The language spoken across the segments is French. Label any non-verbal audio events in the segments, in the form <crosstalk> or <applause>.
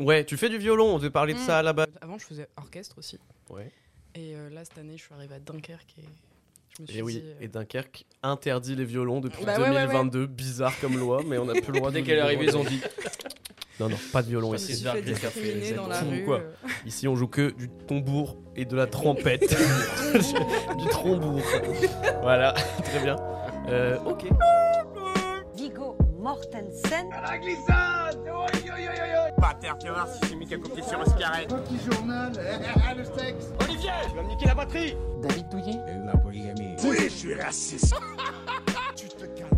Ouais, tu fais du violon, on devait parler de Mm. ça à la base. Avant, je faisais orchestre aussi. Ouais. Et euh, là, cette année, je suis arrivée à Dunkerque et je me suis Et oui, dit. euh, et Dunkerque interdit les violons depuis Bah ouais, ouais, ouais. 2022, bizarre comme loi, mais on n'a plus le droit de Dès qu'elle est arrivée, ils ont dit. <laughs> Non, non, pas de violon je me ici. suis discriminer dans la rue. quoi. euh. Ici, on joue que du tambour et de la trompette. <laughs> <laughs> du trombour. voilà, très bien. Euh, ok. Vigo Mortensen. Pater, tu vas voir si j'ai mis quelques pieds sur ce carré. Petit journal, <laughs> le sexe. Olivier, tu vas me niquer la batterie David Douillet. Et la polygamie. Oui, je suis raciste. <laughs> tu te calmes.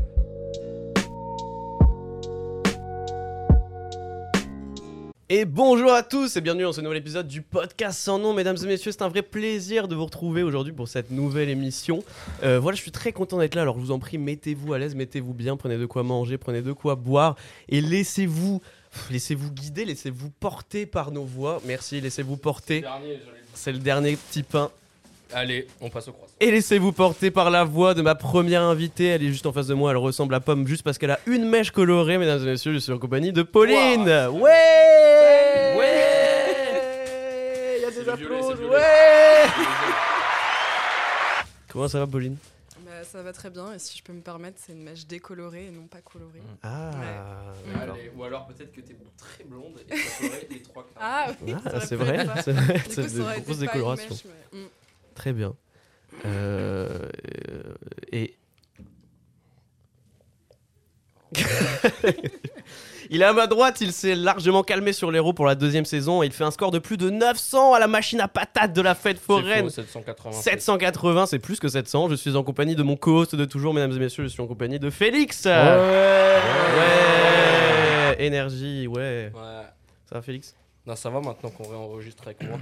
Et bonjour à tous et bienvenue dans ce nouvel épisode du podcast sans nom. Mesdames et messieurs, c'est un vrai plaisir de vous retrouver aujourd'hui pour cette nouvelle émission. Euh, voilà, je suis très content d'être là. Alors je vous en prie, mettez-vous à l'aise, mettez-vous bien, prenez de quoi manger, prenez de quoi boire et laissez-vous, laissez-vous guider, laissez-vous porter par nos voix. Merci, laissez-vous porter. C'est le dernier petit pain. Allez, on passe au croissant. Et laissez-vous porter par la voix de ma première invitée. Elle est juste en face de moi. Elle ressemble à Pomme juste parce qu'elle a une mèche colorée. Mesdames et messieurs, je suis en compagnie de Pauline. Ouais Ouais Il y a des applaudissements. Ouais Comment ça va, Pauline? Ça va très bien. Et si je peux me permettre, c'est une mèche décolorée et non pas colorée. Ah, Ouais. d'accord. Allez, ou alors peut-être que t'es très blonde et que t'as coloré les trois quarts. Ah oui, Ah, c'est vrai, c'est vrai. C'est une mèche, mais- Mm. Très bien. Euh, et. <laughs> il est à ma droite, il s'est largement calmé sur l'héros pour la deuxième saison et il fait un score de plus de 900 à la machine à patates de la fête foraine. faux, 780. 780, c'est plus que 700. Je suis en compagnie de mon co-host de toujours, mesdames et messieurs, je suis en compagnie de Félix. Ouais. Ouais. Énergie, ouais. Ouais. Ça va, Félix? Non, ça va maintenant qu'on réenregistre avec moi.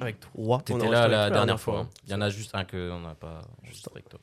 Avec toi. T'étais là la dernière fois. hein. Il y en a juste un que on n'a pas enregistré avec toi.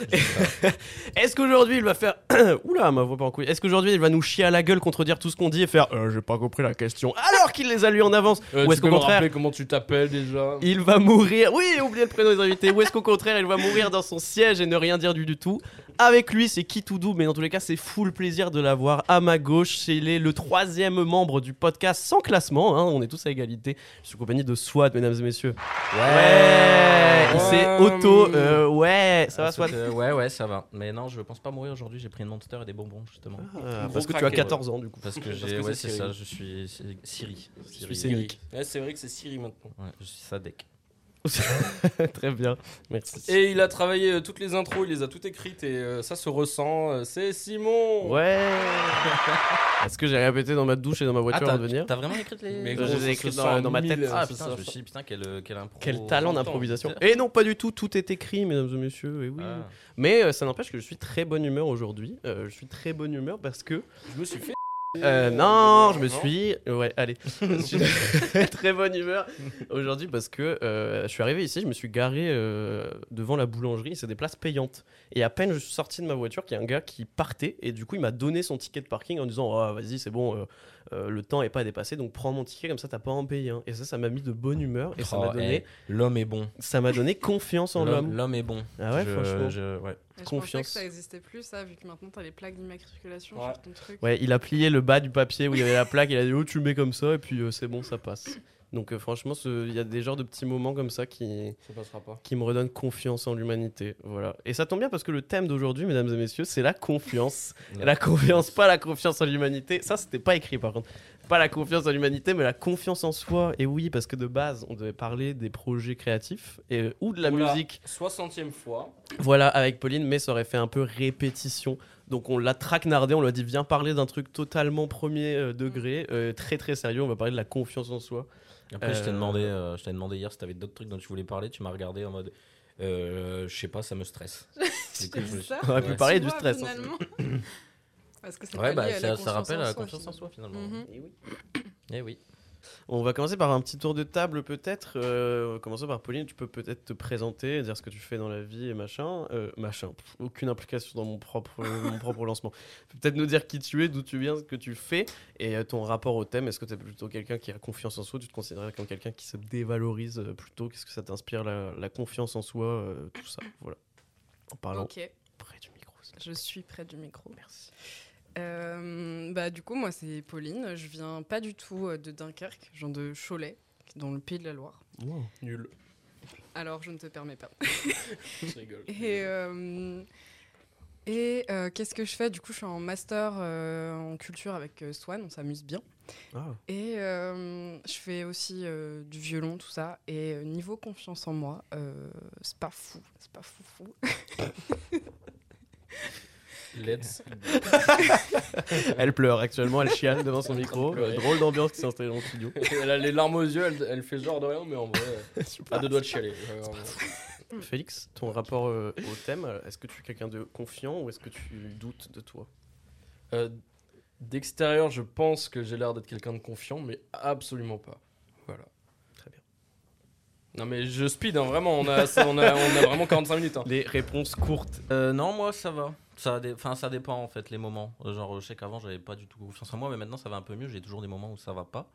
<laughs> Est-ce qu'aujourd'hui il va faire. <coughs> Oula, ma voix pas en couille. Est-ce qu'aujourd'hui il va nous chier à la gueule, contredire tout ce qu'on dit et faire. Euh, j'ai pas compris la question. Alors qu'il les a lu en avance Euh, Ou est-ce qu'au contraire comment tu t'appelles déjà il va mourir. Oui, oubliez le prénom des invités. Ou est-ce qu'au contraire, il va mourir dans son siège et ne rien dire du, du tout Avec lui, c'est qui tout doux, mais dans tous les cas, c'est full plaisir de l'avoir à ma gauche. Il est le troisième membre du podcast sans classement. hein. On est tous à égalité. Je suis en compagnie de SWAT, mesdames et messieurs. Ouais, Il s'est Ouais. auto. euh, ouais, ça va, Ah, SWAT c'était- Ouais, ouais, ça va. Mais non, je pense pas mourir aujourd'hui. J'ai pris une monster et des bonbons justement. Ah, Parce que tu as craqué, 14 ans, du coup. Parce que Parce j'ai. que Ouais, c'est ça. Je suis Siri. suis Siri. Siri. Siri. Ouais, c'est vrai que c'est Siri maintenant. Ouais, je suis Sadek. <laughs> Très bien, merci. Et il a travaillé euh, toutes les intros, il les a toutes écrites et euh, ça se ressent. euh, c'est Simon Ouais <laughs> Est-ce que j'ai répété dans ma douche et dans ma voiture Ah, avant t'as de venir t'as vraiment écrit les. Mais Je les ai écrites dans- dans ma tête. ça Ah se putain, je me suis dit putain quel quel impro. Quel talent d'improvisation. Et non, pas du tout, tout est écrit, mesdames et messieurs, et oui. Ah. Mais euh, ça n'empêche que je suis très bonne humeur aujourd'hui. Euh, je suis très bonne humeur parce que. Je me suis fait. Euh, non, je me suis. Ouais, allez. <laughs> je suis de très bonne humeur aujourd'hui parce que euh, je suis arrivé ici, je me suis garé euh, devant la boulangerie, c'est des places payantes. Et à peine je suis sorti de ma voiture, qu'il y a un gars qui partait et du coup il m'a donné son ticket de parking en disant oh, vas-y, c'est bon, euh, le temps est pas dépassé donc prends mon ticket comme ça t'as pas à en payer. un. Et ça, ça m'a mis de bonne humeur et ça Oh, m'a donné, eh, L'homme est bon. ça m'a donné confiance en L'homme l'homme. l'homme est bon. Ah ouais, Je- franchement. je- ouais. Je pensais Confiance. que ça existait plus, ça, vu que maintenant t'as les plaques d'immatriculation Ouais. sur ton truc. Ouais, il a plié le bas du papier où il y avait la plaque, il a dit oh tu mets comme ça et puis euh, c'est bon ça passe. Donc euh, franchement, il y a des genres de petits moments comme ça qui, Ça passera pas. qui me redonnent confiance en l'humanité. Voilà. Et ça tombe bien parce que le thème d'aujourd'hui, mesdames et messieurs, c'est la confiance. Et la confiance, pas la confiance en l'humanité. Ça, c'était pas écrit par contre. Pas la confiance en l'humanité, mais la confiance en soi. Et oui, parce que de base, on devait parler des projets créatifs et, ou de la Oula. musique. 60ème fois. Voilà, avec Pauline, mais ça aurait fait un peu répétition. Donc on l'a traquenardé, on lui a dit viens parler d'un truc totalement premier euh, degré, euh, très très sérieux, on va parler de la confiance en soi. Après, je t'ai Euh, demandé, euh, je t'ai demandé hier si t'avais d'autres trucs dont tu voulais parler. Tu m'as regardé en mode, euh, je sais pas, ça me stresse. <laughs> Du coup, je me suis- On aurait pu Ouais. parler du vois, stress. <laughs> Parce que c'est Ouais, bah ça, ça rappelle la confiance en soi finalement. Mhm. Et oui. Eh oui. On va commencer par un petit tour de table peut-être. Euh, commencer par Pauline, tu peux peut-être te présenter, dire ce que tu fais dans la vie et machin. Euh, machin, pff, aucune implication dans mon propre, <laughs> mon propre lancement. Peut-être nous dire qui tu es, d'où tu viens, ce que tu fais et euh, ton rapport au thème. Est-ce que tu es plutôt quelqu'un qui a confiance en soi Tu te considères comme quelqu'un qui se dévalorise euh, plutôt? Qu'est-ce que ça t'inspire la, la confiance en soi euh, Tout ça, voilà. En parlant près du micro. je suis près du micro. Merci. Euh, bah, du coup, moi, c'est Pauline. Je viens pas du tout euh, de Dunkerque, viens de Cholet, dans le pays de la Loire. Nul. Alors, je ne te permets pas. <laughs> Je rigole. Et, euh, et euh, qu'est-ce que je fais? Du coup, je suis en master euh, en culture avec euh, Swan, on s'amuse bien. Ah. Et euh, je fais aussi euh, du violon, tout ça. Et euh, niveau confiance en moi, euh, c'est pas fou, c'est pas fou fou. <laughs> Let's. <laughs> Elle pleure actuellement, elle chiale devant son micro. Drôle d'ambiance qui s'installe dans le studio. elle a les larmes aux yeux, elle, elle fait genre de rien, mais en vrai, <laughs> à deux doigts de chialer. Félix, ton rapport euh, au thème, est-ce que tu es quelqu'un de confiant ou est-ce que tu doutes de toi? Euh, D'extérieur, je pense que j'ai l'air d'être quelqu'un de confiant, mais absolument pas. Voilà. Très bien. Non, mais je speed, hein, vraiment. On a, ça, on, a, on a vraiment 45 minutes. hein. Les réponses courtes. Euh, non, moi ça va. Ça, dé- enfin, ça dépend en fait les moments. Euh, Genre, je sais qu'avant j'avais pas du tout confiance en moi, mais maintenant ça va un peu mieux. J'ai toujours des moments où ça va pas,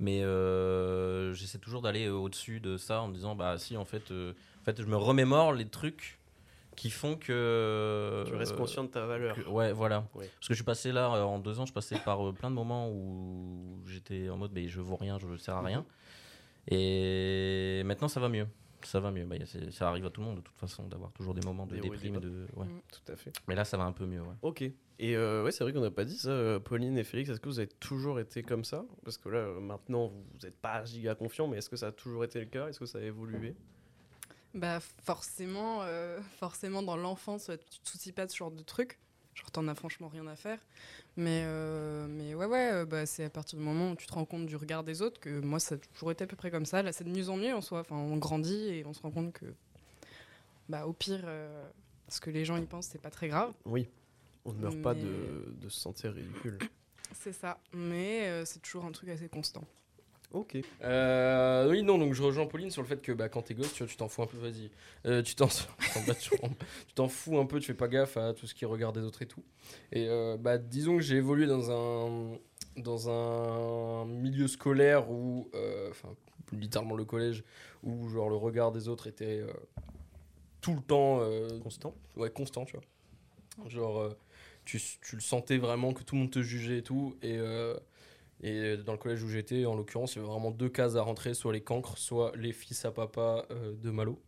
mais euh, j'essaie toujours d'aller euh, au-dessus de ça en me disant bah si en fait, euh, en fait je me remémore les trucs qui font que Tu restes conscient de ta valeur. que- ouais, voilà. Parce que je suis passé là en deux ans, je passais par plein de moments où j'étais en mode mais je vaux rien, je ne sers à rien. Et maintenant ça va mieux. Ça va mieux. Bah, ça arrive à tout le monde de toute façon d'avoir toujours des moments de Des déprime. bas. De... ouais. Mm. Tout à fait. Mais là ça va un peu mieux. Ouais. Ok. Et euh, ouais, c'est vrai qu'on n'a pas dit ça, euh, Pauline et Félix. Est-ce que vous avez toujours été comme ça? Parce que là, euh, maintenant, vous n'êtes pas giga confiant, mais est-ce que ça a toujours été le cas? Est-ce que ça a évolué? Bah forcément, euh, forcément dans l'enfance, tu te soucies pas de ce genre de trucs. Genre t'en as franchement rien à faire. Mais, euh, mais ouais, ouais, euh, bah, c'est à partir du moment où tu te rends compte du regard des autres que moi ça a toujours été à peu près comme ça. Là c'est de mieux en mieux en soi. Enfin, on grandit et on se rend compte que bah, au pire, euh, ce que les gens y pensent, c'est pas très grave. Oui. On ne meurt pas de, de se sentir ridicule. C'est ça. Mais euh, c'est toujours un truc assez constant. Ok. Euh, oui, non, donc je rejoins Pauline sur le fait que bah, quand t'es gosse, tu vois, tu t'en fous un peu, vas-y. Euh, tu t'en <laughs> tu fous un peu, tu fais pas gaffe à tout ce qui regarde des autres et tout. Et euh, bah, disons que j'ai évolué dans un, dans un milieu scolaire où, enfin, littéralement le collège, où genre le regard des autres était tout le temps Constant ouais, constant, tu vois. Genre, tu, tu le sentais vraiment que tout le monde te jugeait et tout. Et, et dans le collège où j'étais, en l'occurrence, il y avait vraiment deux cases à rentrer soit les cancres, soit les fils à papa euh, de Malo.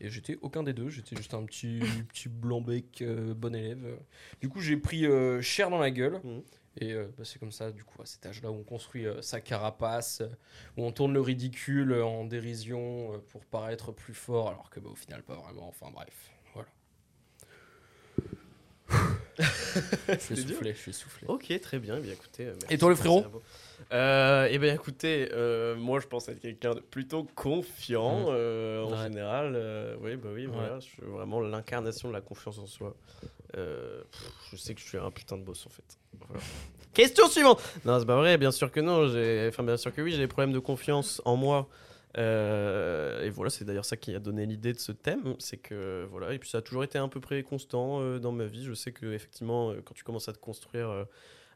Et j'étais aucun des deux, j'étais juste un petit, <laughs> petit blanc-bec euh, bon élève. Du coup, j'ai pris euh, cher dans la gueule. Mhm. Et euh, bah, c'est comme ça, du coup, à cet âge-là où on construit euh, sa carapace, euh, où on tourne le ridicule euh, en dérision euh, pour paraître plus fort, alors que bah, au final, pas vraiment. Enfin bref, voilà. <laughs> je suis soufflé, je suis soufflé. Ok, très bien. Eh bien écoutez, euh, merci Et toi, le frérot euh, Eh bien écoutez, euh, moi je pense être quelqu'un de plutôt confiant Mhm. euh, en Ouais. général. oui, bah oui, Ouais. voilà. Je suis vraiment l'incarnation de la confiance en soi. Pff, je sais que je suis un putain de boss en fait. Voilà. Question suivante Non, c'est pas vrai, bien sûr que non. Enfin, bien sûr que oui, j'ai des problèmes de confiance en moi. Euh, et voilà, c'est d'ailleurs ça qui a donné l'idée de ce thème, c'est que voilà, et puis ça a toujours été à peu près constant euh, dans ma vie. Je sais que effectivement, euh, quand tu commences à te construire euh,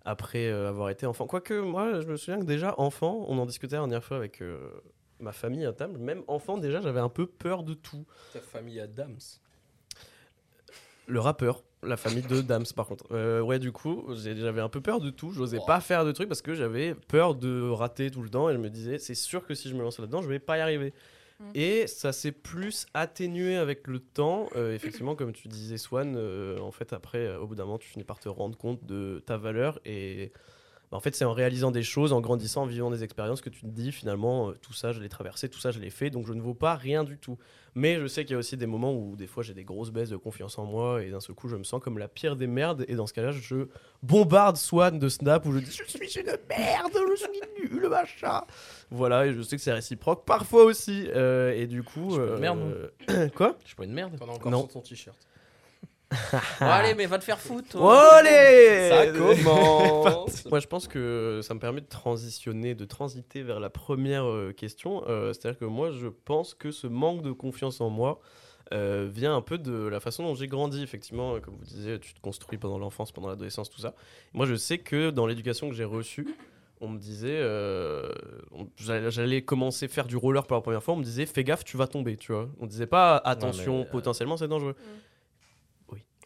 après avoir été enfant, quoique moi, je me souviens que déjà enfant, on en discutait la dernière fois avec ma famille à table. Même enfant, déjà, j'avais un peu peur de tout. Ta famille Adams. Le rappeur, la famille de Dams, par contre. Euh, ouais, du coup, j'avais un peu peur de tout. J'osais Oh. pas faire de trucs parce que j'avais peur de rater tout le temps. Et je me disais, c'est sûr que si je me lance là-dedans, je vais pas y arriver. Mm. Et ça s'est plus atténué avec le temps. Euh, effectivement, comme tu disais, Swan, euh, en fait, après, au bout d'un moment, tu finis par te rendre compte de ta valeur. Et bah, en fait, c'est en réalisant des choses, en grandissant, en vivant des expériences que tu te dis, finalement, tout ça, je l'ai traversé, tout ça, je l'ai fait, donc je ne vaux pas rien du tout. Mais je sais qu'il y a aussi des moments où des fois j'ai des grosses baisses de confiance en moi et d'un seul coup je me sens comme la pire des merdes et dans ce cas-là je bombarde Swan de Snap où je dis je suis une merde, je suis nul machin. Voilà et je sais que c'est réciproque parfois aussi euh, et du coup Je suis pas une merde, euh, <clears throat> quoi? Je suis pas une merde. T'en as encore Non. sur ton t-shirt. Allez, mais va te faire foutre. Allez Ça commence Moi, je pense que ça me permet de transitionner, de transiter vers la première euh, question. Euh, C'est-à-dire que moi, je pense que ce manque de confiance en moi euh, vient un peu de la façon dont j'ai grandi. Effectivement, comme vous disiez, tu te construis pendant l'enfance, pendant l'adolescence, tout ça. Moi, je sais que dans l'éducation que j'ai reçue, on me disait, euh, j'allais commencer à faire du roller pour la première fois, on me disait, fais gaffe, tu vas tomber, tu vois. On disait pas, attention, mais, potentiellement, c'est dangereux.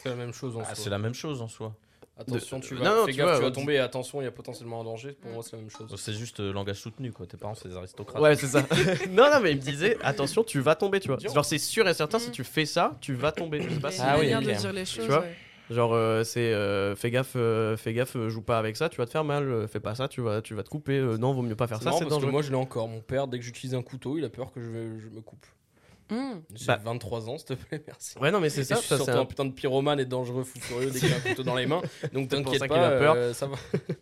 C'est la même chose en Ah, soi. c'est la même chose en soi. Attention, tu Non, vas, non, fais tu gaffe, vois, tu vas ouais. tomber, attention, il y a potentiellement un danger. Pour moi, c'est la même chose. C'est juste euh, langage soutenu, quoi. Tes parents, c'est des aristocrates. Ouais, c'est ça. <laughs> <laughs> non, non, mais il me disait, attention, tu vas tomber, tu vois. Genre, c'est sûr et certain, si Mm. tu fais ça, tu vas tomber. Je sais pas Il y si- a Ah oui, de dire les choses. vois ouais. Genre, euh, c'est euh, fais gaffe, euh, fais gaffe, euh, joue pas avec ça, tu vas te faire mal. euh, fais pas ça, tu vas, tu vas te couper. euh, non, vaut mieux pas faire ça, c'est parce que dangereux. moi, je l'ai encore. Mon père, dès que j'utilise un couteau, il a peur que je me coupe. Hum. J'ai Bah. 23 ans, s'il te plaît, merci. Ouais, non, mais c'est ça. je suis ça, surtout c'est un... un- putain de pyromane et dangereux fou furieux dès qu'il a un couteau dans les mains. <laughs> Donc C'est pour t'inquiète ça qu'il pas, a peur. euh, ça va.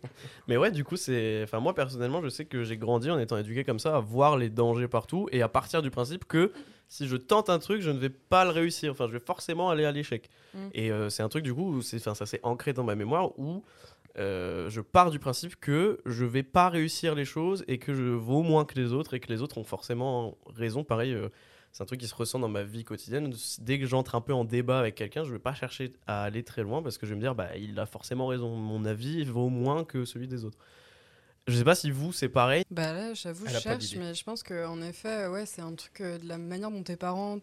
<laughs> Mais ouais, du coup, c'est. Enfin, moi, personnellement, je sais que j'ai grandi en étant éduqué comme ça, à voir les dangers partout et à partir du principe que si je tente un truc, je ne vais pas le réussir. Enfin, je vais forcément aller à l'échec. Mm. Et euh, c'est un truc, du coup, c'est- enfin, ça s'est ancré dans ma mémoire où euh, je pars du principe que je vais pas réussir les choses et que je vaux moins que les autres et que les autres ont forcément raison. Pareil. C'est un truc qui se ressent dans ma vie quotidienne. Dès que j'entre un peu en débat avec quelqu'un, je vais pas chercher à aller très loin parce que je vais me dire, bah, il a forcément raison. Mon avis vaut moins que celui des autres. Je sais pas si vous, c'est pareil. Bah là, j'avoue, je cherche, mais je pense qu'en effet, ouais, c'est un truc euh, de la manière dont tes parents,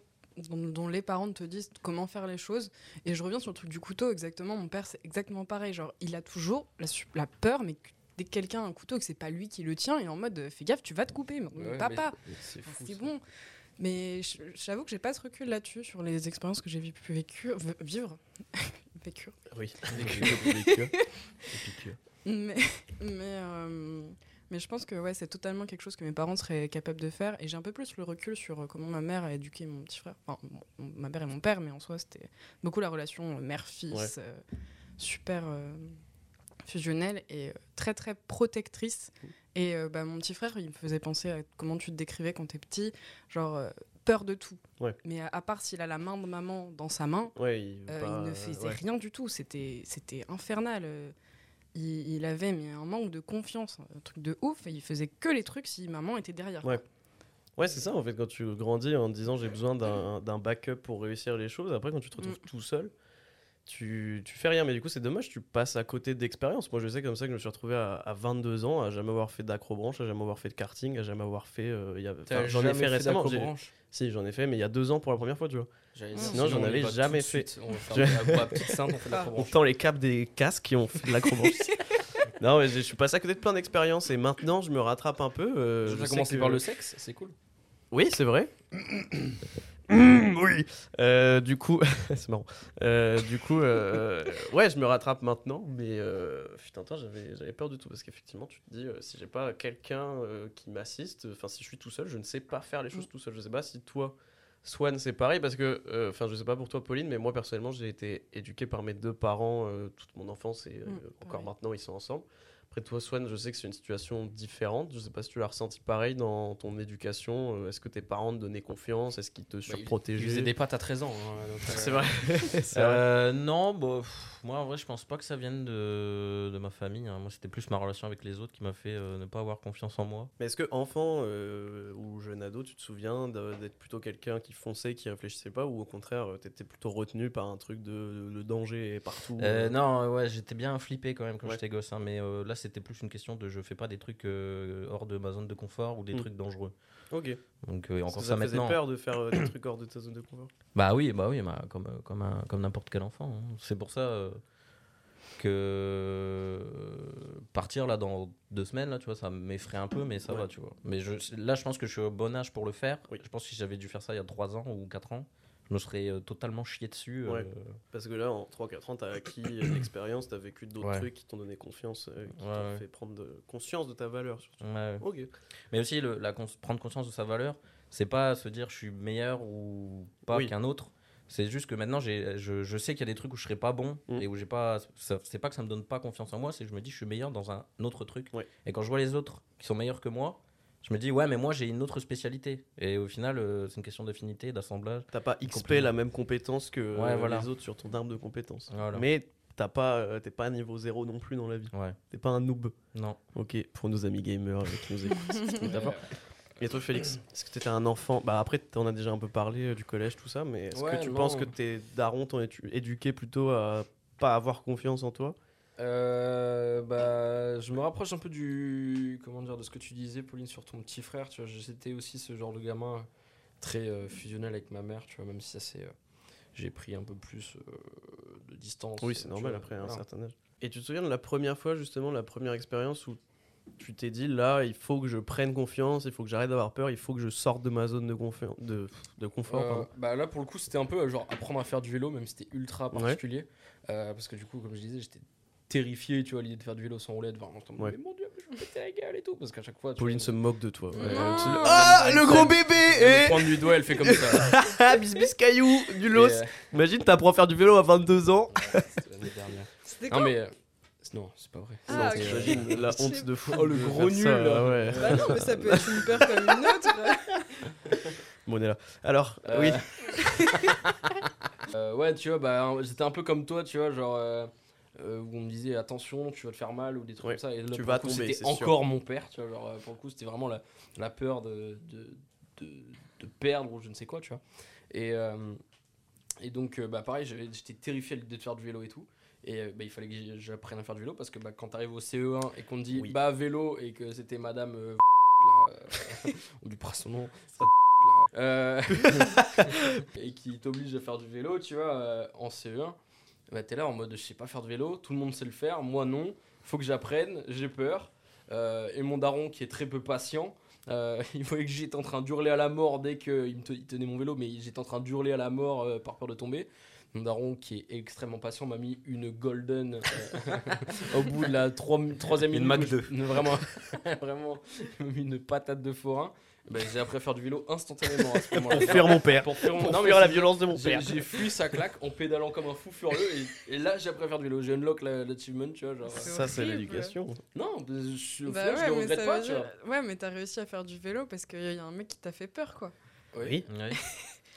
dont, dont les parents te disent comment faire les choses. Et je reviens sur le truc du couteau, exactement. Mon père, c'est exactement pareil. Genre, il a toujours la, peur, mais que- dès que quelqu'un a un couteau et que c'est pas lui qui le tient, il est en mode euh, fais gaffe, tu vas te couper. Mais, Ouais, papa, C'est bon. Mais j'avoue que j'ai pas ce recul là-dessus, sur les expériences que j'ai pu vécu, vivre. <laughs> Vécu. Oui. <laughs> Mais, mais, euh, mais je pense que ouais, c'est totalement quelque chose que mes parents seraient capables de faire. Et j'ai un peu plus le recul sur euh, comment ma mère a éduqué mon petit frère. Enfin, bon, ma mère et mon père, mais en soi, c'était beaucoup la relation euh, mère-fils, Ouais. euh, super euh, fusionnelle et très, très protectrice. Et euh, bah, mon petit frère, il me faisait penser à comment tu te décrivais quand t'es petit, genre euh, peur de tout. Ouais. Mais à, à part s'il a la main de maman dans sa main, Ouais, il, veut euh, pas- il ne faisait ouais. rien du tout. C'était, c'était infernal. Il, il avait mais un manque de confiance, un truc de ouf. Et il faisait que les trucs si maman était derrière. Ouais. Ouais, c'est ça en fait, quand tu grandis en te disant j'ai besoin d'un d'un backup pour réussir les choses, après quand tu te retrouves Mm. tout seul, tu, tu fais rien. Mais du coup, c'est dommage, tu passes à côté d'expérience. Moi, je sais comme ça que je me suis retrouvé à, à 22 ans, à jamais avoir fait d'acrobranche, à jamais avoir fait de karting, à jamais avoir fait. euh, y a- enfin, J'en ai jamais fait récemment. Si, j'en ai fait, mais il y a deux ans pour la première fois, tu vois. Sinon, j'en avais jamais fait. On Je- <laughs> fait les câbles des casques qui ont fait de l'acrobranche. <laughs> non, mais je je suis passé à côté de plein d'expériences et maintenant je me rattrape un peu. euh, je Tu as sais commencé que- par le sexe, c'est cool. Oui, c'est vrai. Oui. Euh, du coup, <laughs> c'est marrant. Euh, du coup, euh, ouais, je me rattrape maintenant, mais putain, j'avais, j'avais peur du tout parce qu'effectivement, tu te dis, si j'ai pas quelqu'un qui m'assiste, enfin, si je suis tout seul, je ne sais pas faire les choses tout seul. Je sais pas si toi, Swan, c'est pareil parce que, enfin, je sais pas pour toi, Pauline, mais moi personnellement, j'ai été éduqué par mes deux parents toute mon enfance et euh, Mm, encore maintenant, ils sont ensemble. Après toi, Swan, je sais que c'est une situation différente. Je sais pas si tu l'as ressenti pareil dans ton éducation. Euh, Est-ce que tes parents te donnaient confiance? Est-ce qu'ils te Bah, surprotégeaient? faisait des pattes à 13 ans. hein, euh, <laughs> <laughs> C'est vrai. Euh, non, bah, pff, moi en vrai, je pense pas que ça vienne de, de ma famille. hein. Moi, c'était plus ma relation avec les autres qui m'a fait euh, ne pas avoir confiance en moi. Mais est-ce que enfant ou jeune ado, tu te souviens d'être plutôt quelqu'un qui fonçait, qui réfléchissait pas, ou au contraire, tu étais plutôt retenu par un truc de le danger est partout non, ouais, j'étais bien flippé quand même quand Ouais. j'étais gosse, hein, mais là c'était plus une question de je fais pas des trucs euh, hors de ma zone de confort ou des Mm. trucs dangereux. Ok. Donc euh, encore ça, ça maintenant. peur de faire euh, des trucs hors de ta zone de confort. <coughs> Bah oui, bah oui, bah, comme euh, comme un- comme n'importe quel enfant. hein. C'est pour ça que partir là dans deux semaines là, tu vois, ça m'effraie un peu, mais ça Ouais. va, tu vois. Mais je, là, je pense que je suis au bon âge pour le faire. Oui. Je pense que si j'avais dû faire ça il y a trois ans ou quatre ans, je me serais euh, totalement chié dessus. euh, Ouais. Parce que là, en 3-4 ans, tu as acquis une <coughs> expérience, tu as vécu d'autres Ouais. trucs qui t'ont donné confiance, euh, qui Ouais, t'ont fait prendre de- conscience de ta valeur. surtout. Mais aussi, le, la cons- prendre conscience de sa valeur, c'est pas se dire je suis meilleur ou pas Oui. qu'un autre. C'est juste que maintenant, je, je sais qu'il y a des trucs où je serai pas bon Mm. et où j'ai pas. C'est pas que ça me donne pas confiance en moi, c'est que je me dis je suis meilleur dans un autre truc. Et quand je vois les autres qui sont meilleurs que moi, je me dis ouais, mais moi j'ai une autre spécialité. Et au final, euh, c'est une question d'affinité, d'assemblage. T'as pas XP la même compétence que euh, Ouais, voilà. les autres sur ton arbre de compétences. Voilà. Mais t'as pas, euh, t'es pas à niveau zéro non plus dans la vie. Ouais. T'es pas un noob. Non. Ok, pour nos amis gamers qui nous <laughs> écoutent. métaphore. Et toi, Félix, est-ce que tu étais un enfant? Bah après, t'en as déjà un peu parlé euh, du collège, tout ça, mais est-ce Ouais, que tu non. penses que tes darons t'ont éduqué plutôt à pas avoir confiance en toi? Euh, bah, je me rapproche un peu du comment dire de ce que tu disais, Pauline, sur ton petit frère. Tu vois, j'étais aussi ce genre de gamin très euh, fusionnel avec ma mère. Tu vois, même si ça c'est, euh, j'ai pris un peu plus de distance. Oui, c'est normal vois, après un certain âge. Et tu te souviens de la première fois, justement, la première expérience où tu t'es dit là, il faut que je prenne confiance, il faut que j'arrête d'avoir peur, il faut que je sorte de ma zone de, de, de confort. Euh, bah là pour le coup c'était un peu genre apprendre à faire du vélo même si c'était ultra Ouais. particulier Euh, parce que du coup comme je disais j'étais terrifié tu vois à l'idée de faire du vélo sans roulette vraiment mode, Ouais. mais mon dieu mais je vais me péter la gueule et tout parce qu'à chaque fois tu Pauline vois, se moque de toi. Ouais, Ah, le- Ah, gros bébé elle pointe du doigt elle fait comme ça <laughs> Ah, bis bis caillou, du los. Euh, Imagine, t'apprends à faire du vélo à 22 ans. c'était l'année <laughs> dernière C'était non mais euh, non c'est pas vrai Ah, Non, ok. t'imagines la Je honte de fou. Oh, le gros nul, ça, là. ouais. Bah non, mais ça peut être une peur comme une autre. <laughs> Bon, on est là. Alors, Euh, oui. Euh, ouais, tu vois, bah, j'étais un peu comme toi, tu vois, genre, euh, où on me disait attention, tu vas te faire mal ou des trucs Ouais, comme ça. Et là, tu vas coup, tomber, C'était sûr. encore mon père, tu vois, genre, euh, pour le coup, c'était vraiment la, la peur de, de, de, de perdre ou je ne sais quoi, tu vois. Et, euh, et donc, bah, pareil, j'étais terrifié à l'idée de faire du vélo et tout. Et bah, il fallait que j'apprenne à faire du vélo parce que bah, quand t'arrives au CE1 et qu'on te dit Oui. bah vélo et que c'était madame euh, <laughs> <laughs> <laughs> là, on lui prend son nom euh, et qui t'oblige à faire du vélo, tu vois, euh, en CE1, bah, t'es là en mode je sais pas faire de vélo, tout le monde sait le faire, moi non, faut que j'apprenne, j'ai peur. Euh, et mon daron qui est très peu patient, euh, <laughs> il voyait que j'étais en train d'hurler à la mort dès qu'il me tenait mon vélo, mais j'étais en train d'hurler à la mort euh, par peur de tomber. Mon daron qui est extrêmement patient m'a mis une golden <laughs> au bout de la trois- troisième Une minute. Mac où je- Vraiment, <laughs> vraiment, une patate de forain. Ben, j'ai appris à faire du vélo instantanément à ce <laughs> moment-là. Pour fuir mon père. Pour fuir, mon- Pour non, mais fuir la c'est- violence de mon j'ai- père. J'ai fui sa claque en pédalant comme un fou furieux et, et là j'ai appris à faire du vélo. J'ai unlock la- l'achievement, tu vois. Genre, euh, Ça, c'est horrible. l'éducation. Non, je, suis- au Bah final, je ouais, le mais regrette ça pas, veut tu vois. dire- Ouais, mais t'as réussi à faire du vélo parce qu'il y a un mec qui t'a fait peur, quoi. Oui. Ouais.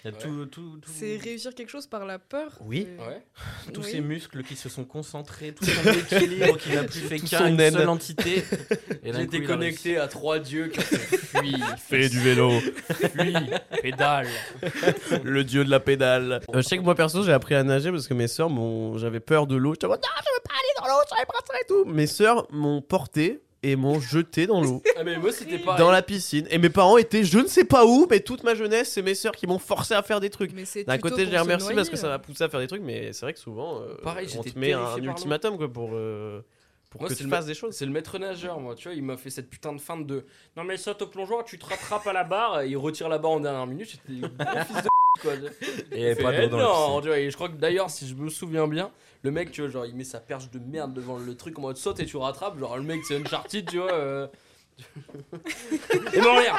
Il y a Ouais. tout, tout, tout- C'est réussir quelque chose par la peur. Oui. Ouais. <laughs> tous Oui. ces muscles qui se sont concentrés, tout <laughs> son équilibre qui n'a plus fait son une seule entité. <laughs> Il a connecté à trois dieux qui ont fait fuis, Fais du vélo. fuis, pédale. Le dieu de la pédale. Euh, je sais que moi perso j'ai appris à nager parce que mes sœurs m'ont. J'avais peur de l'eau. Mode, non, je veux pas aller dans l'eau, je savais pas ça et tout. Mes sœurs m'ont porté et m'ont jeté dans l'eau, Ah, mais moi c'était pareil. dans la piscine. Et mes parents étaient je ne sais pas où, mais toute ma jeunesse, c'est mes sœurs qui m'ont forcé à faire des trucs. Mais c'est D'un côté, je pour les se remercie parce que ça m'a poussé à faire des trucs, mais c'est vrai que souvent, euh, Pareil, on j'étais te met un, terrifié par l'eau. ultimatum quoi, pour, euh, pour Moi, que c'est tu le fasses des choses. C'est le maître nageur, moi, tu vois, il m'a fait cette putain de feinte de Non, mais saute au plongeoir, tu te rattrapes à la barre, et il retire la barre en dernière minute, j'étais le gros fils de quoi. Et il y avait fait, pas d'eau dans non, piscine. tu vois, et je crois que d'ailleurs, si je me souviens bien, le mec, tu vois, genre, il met sa perche de merde devant le truc en mode saute et tu rattrapes. Genre, le mec, c'est Uncharted, tu vois. euh, <laughs> et non, rien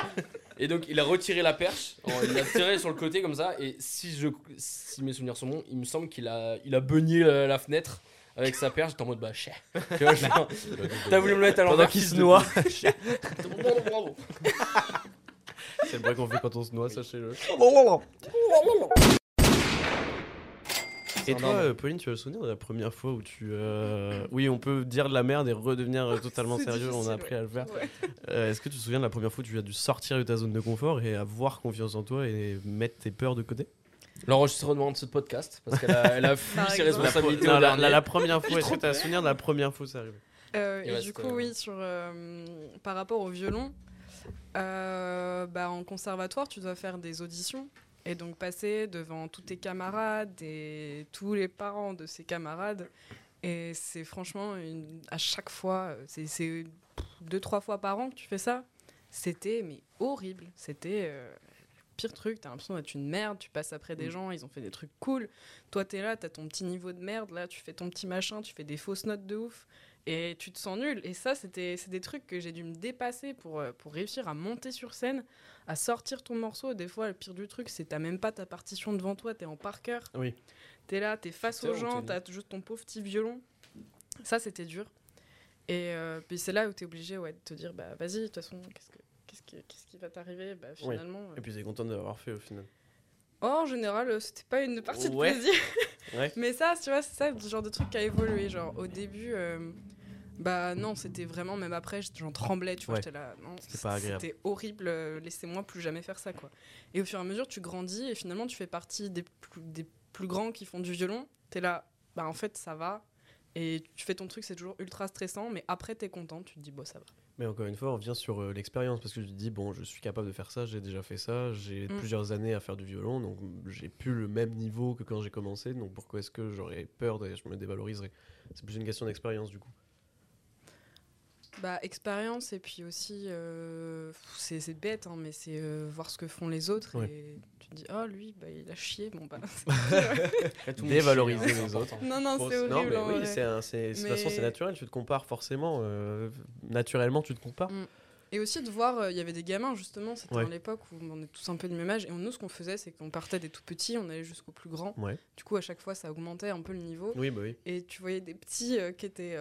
Et donc, il a retiré la perche, il l'a tiré sur le côté comme ça, et si, je, si mes souvenirs sont bons, il me semble qu'il a, il a beugné la, la fenêtre avec sa perche, j'étais en mode bah, chais. Tu vois, genre, <laughs> t'as voulu me mettre à qu'il fils se noie. <laughs> C'est le bruit qu'on fait quand on se noie, sachez-le. Et toi, euh, Pauline, tu as le souvenir de la première fois où tu. euh, Oui, on peut dire de la merde et redevenir euh, totalement C'est sérieux, on difficile, a appris à le faire. Ouais. Euh, Est-ce que tu te souviens de la première fois où tu as dû sortir de ta zone de confort et avoir confiance en toi et mettre tes peurs de côté? L'enregistrement de ce podcast, parce qu'elle a, elle a <laughs> fui Par ses exemple. responsabilités au la, dernier. la première fois, est-ce que tu as souvenir de la première fois où ça arrive Euh, Il et reste, du coup, euh, oui, sur, euh, par rapport au violon, euh, bah, en conservatoire, tu dois faire des auditions. Et donc passer devant tous tes camarades et tous les parents de ces camarades. Et c'est franchement, une, à chaque fois, c'est- c'est deux, trois fois par an que tu fais ça. C'était mais horrible. C'était euh, le pire truc. T'as l'impression d'être une merde. Tu passes après des Mm. gens, ils ont fait des trucs cool. Toi, t'es là, t'as ton petit niveau de merde. Là, tu fais ton petit machin, tu fais des fausses notes de ouf et tu te sens nul. Et ça, c'était c'est des trucs que j'ai dû me dépasser pour, euh, pour réussir à monter sur scène, à sortir ton morceau. Des fois, le pire du truc, c'est t'as même pas ta partition devant toi, t'es en par cœur. Oui. T'es là, t'es face aux gens, t'a t'as juste ton pauvre petit violon. Ça, c'était dur. Et euh, puis c'est là où t'es obligé ouais, de te dire, bah vas-y, de toute façon, qu'est-ce que- qu'est-ce qui, va t'arriver? Bah. Finalement. euh, Et puis t'es content de l'avoir fait au final. Oh, en général, c'était pas une partie Ouais. de plaisir. Ouais. <laughs> Mais ça, tu vois, c'est ça, le genre de truc qui a évolué. Genre, au début, euh, bah non, c'était vraiment, même après, j'en tremblais, tu vois, Ouais. j'étais là, non, C'était horrible, euh, laissez-moi plus jamais faire ça, quoi. Et au fur et à mesure, tu grandis et finalement, tu fais partie des plus, des plus grands qui font du violon. T'es là, bah en fait, ça va. Et tu fais ton truc, c'est toujours ultra stressant, mais après, t'es content, tu te dis, bon, ça va. Mais encore une fois, on revient sur euh, l'expérience parce que je me dis, bon, je suis capable de faire ça, j'ai déjà fait ça, j'ai Mm. plusieurs années à faire du violon, donc j'ai plus le même niveau que quand j'ai commencé, donc pourquoi est-ce que j'aurais peur et je me dévaloriserais? C'est plus une question d'expérience du coup. Bah, expérience et puis aussi, euh, c'est c'est bête, hein, mais c'est euh, voir ce que font les autres Ouais. et tu te dis, oh lui, bah, il a chié, bon bah. <laughs> <laughs> Dévaloriser hein, les autres. important. non, non, c'est non, horrible. mais en oui, c'est un- c'est- de toute façon, c'est Mais- naturel, tu te compares forcément. euh, naturellement, tu te compares. Mm. Et aussi de voir, euh, il y avait des gamins justement, c'était Ouais. à l'époque où on est tous un peu du même âge, et nous ce qu'on faisait c'est qu'on partait des tout petits, on allait jusqu'au plus grand. Ouais. Du coup à chaque fois ça augmentait un peu le niveau, Oui, bah oui. et tu voyais des petits euh, qui étaient...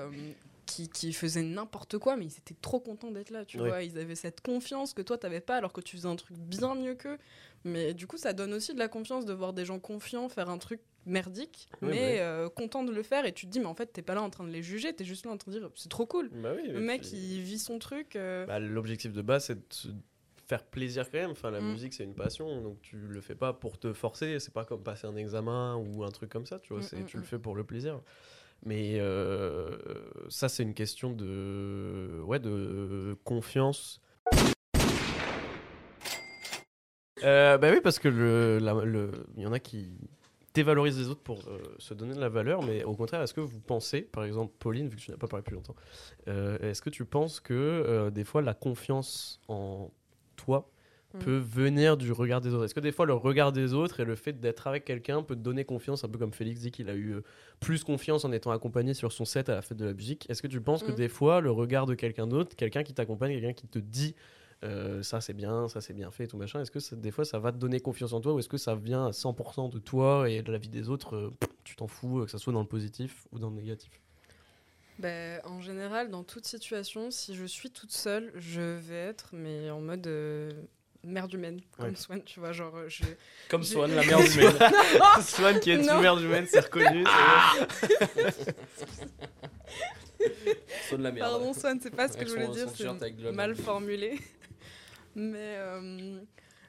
qui, qui faisaient n'importe quoi, mais ils étaient trop contents d'être là, tu vois. Ils avaient cette confiance que toi, t'avais pas, alors que tu faisais un truc bien mieux qu'eux. Mais du coup, ça donne aussi de la confiance de voir des gens confiants faire un truc merdique, Ouais, mais bah oui. euh, contents de le faire. Et tu te dis, mais en fait, t'es pas là en train de les juger, t'es juste là en train de dire, c'est trop cool. Bah Le mec, puis- il vit son truc. euh, Bah, L'objectif de base, c'est de se faire plaisir quand même. Enfin, la Mm. musique, c'est une passion, donc tu le fais pas pour te forcer. C'est pas comme passer un examen ou un truc comme ça, tu vois. Mm, mm, tu le fais pour le plaisir. Mais euh, ça, c'est une question de, ouais, de confiance. Euh, bah oui, parce que le, y en a qui dévalorisent les autres pour euh, se donner de la valeur, mais au contraire, est-ce que vous pensez, par exemple, Pauline, vu que tu n'as pas parlé plus longtemps, euh, est-ce que tu penses que des fois la confiance en toi Mm. peut venir du regard des autres Est-ce que des fois le regard des autres et le fait d'être avec quelqu'un peut te donner confiance, un peu comme Félix dit qu'il a eu euh, plus confiance en étant accompagné sur son set à la fête de la musique Est-ce que tu penses que Mm. des fois le regard de quelqu'un d'autre, quelqu'un qui t'accompagne, quelqu'un qui te dit euh, ça c'est bien, ça c'est bien fait, et tout machin, est-ce que ça- des fois ça va te donner confiance en toi ou est-ce que ça vient à 100% de toi et de la vie des autres euh, Tu t'en fous, que ça soit dans le positif ou dans le négatif? Ben, en général, dans toute situation, si je suis toute seule, je vais être, mais en mode euh, merde humaine, comme Ouais. Swan, tu vois, genre, euh, je... Comme Swan, la <laughs> merde humaine. <laughs> Swan qui est une merde humaine, c'est reconnu. <laughs> Swan, la merde. Pardon Swan, c'est pas ce que Avec je voulais dire, c'est mal formulé. mais, euh,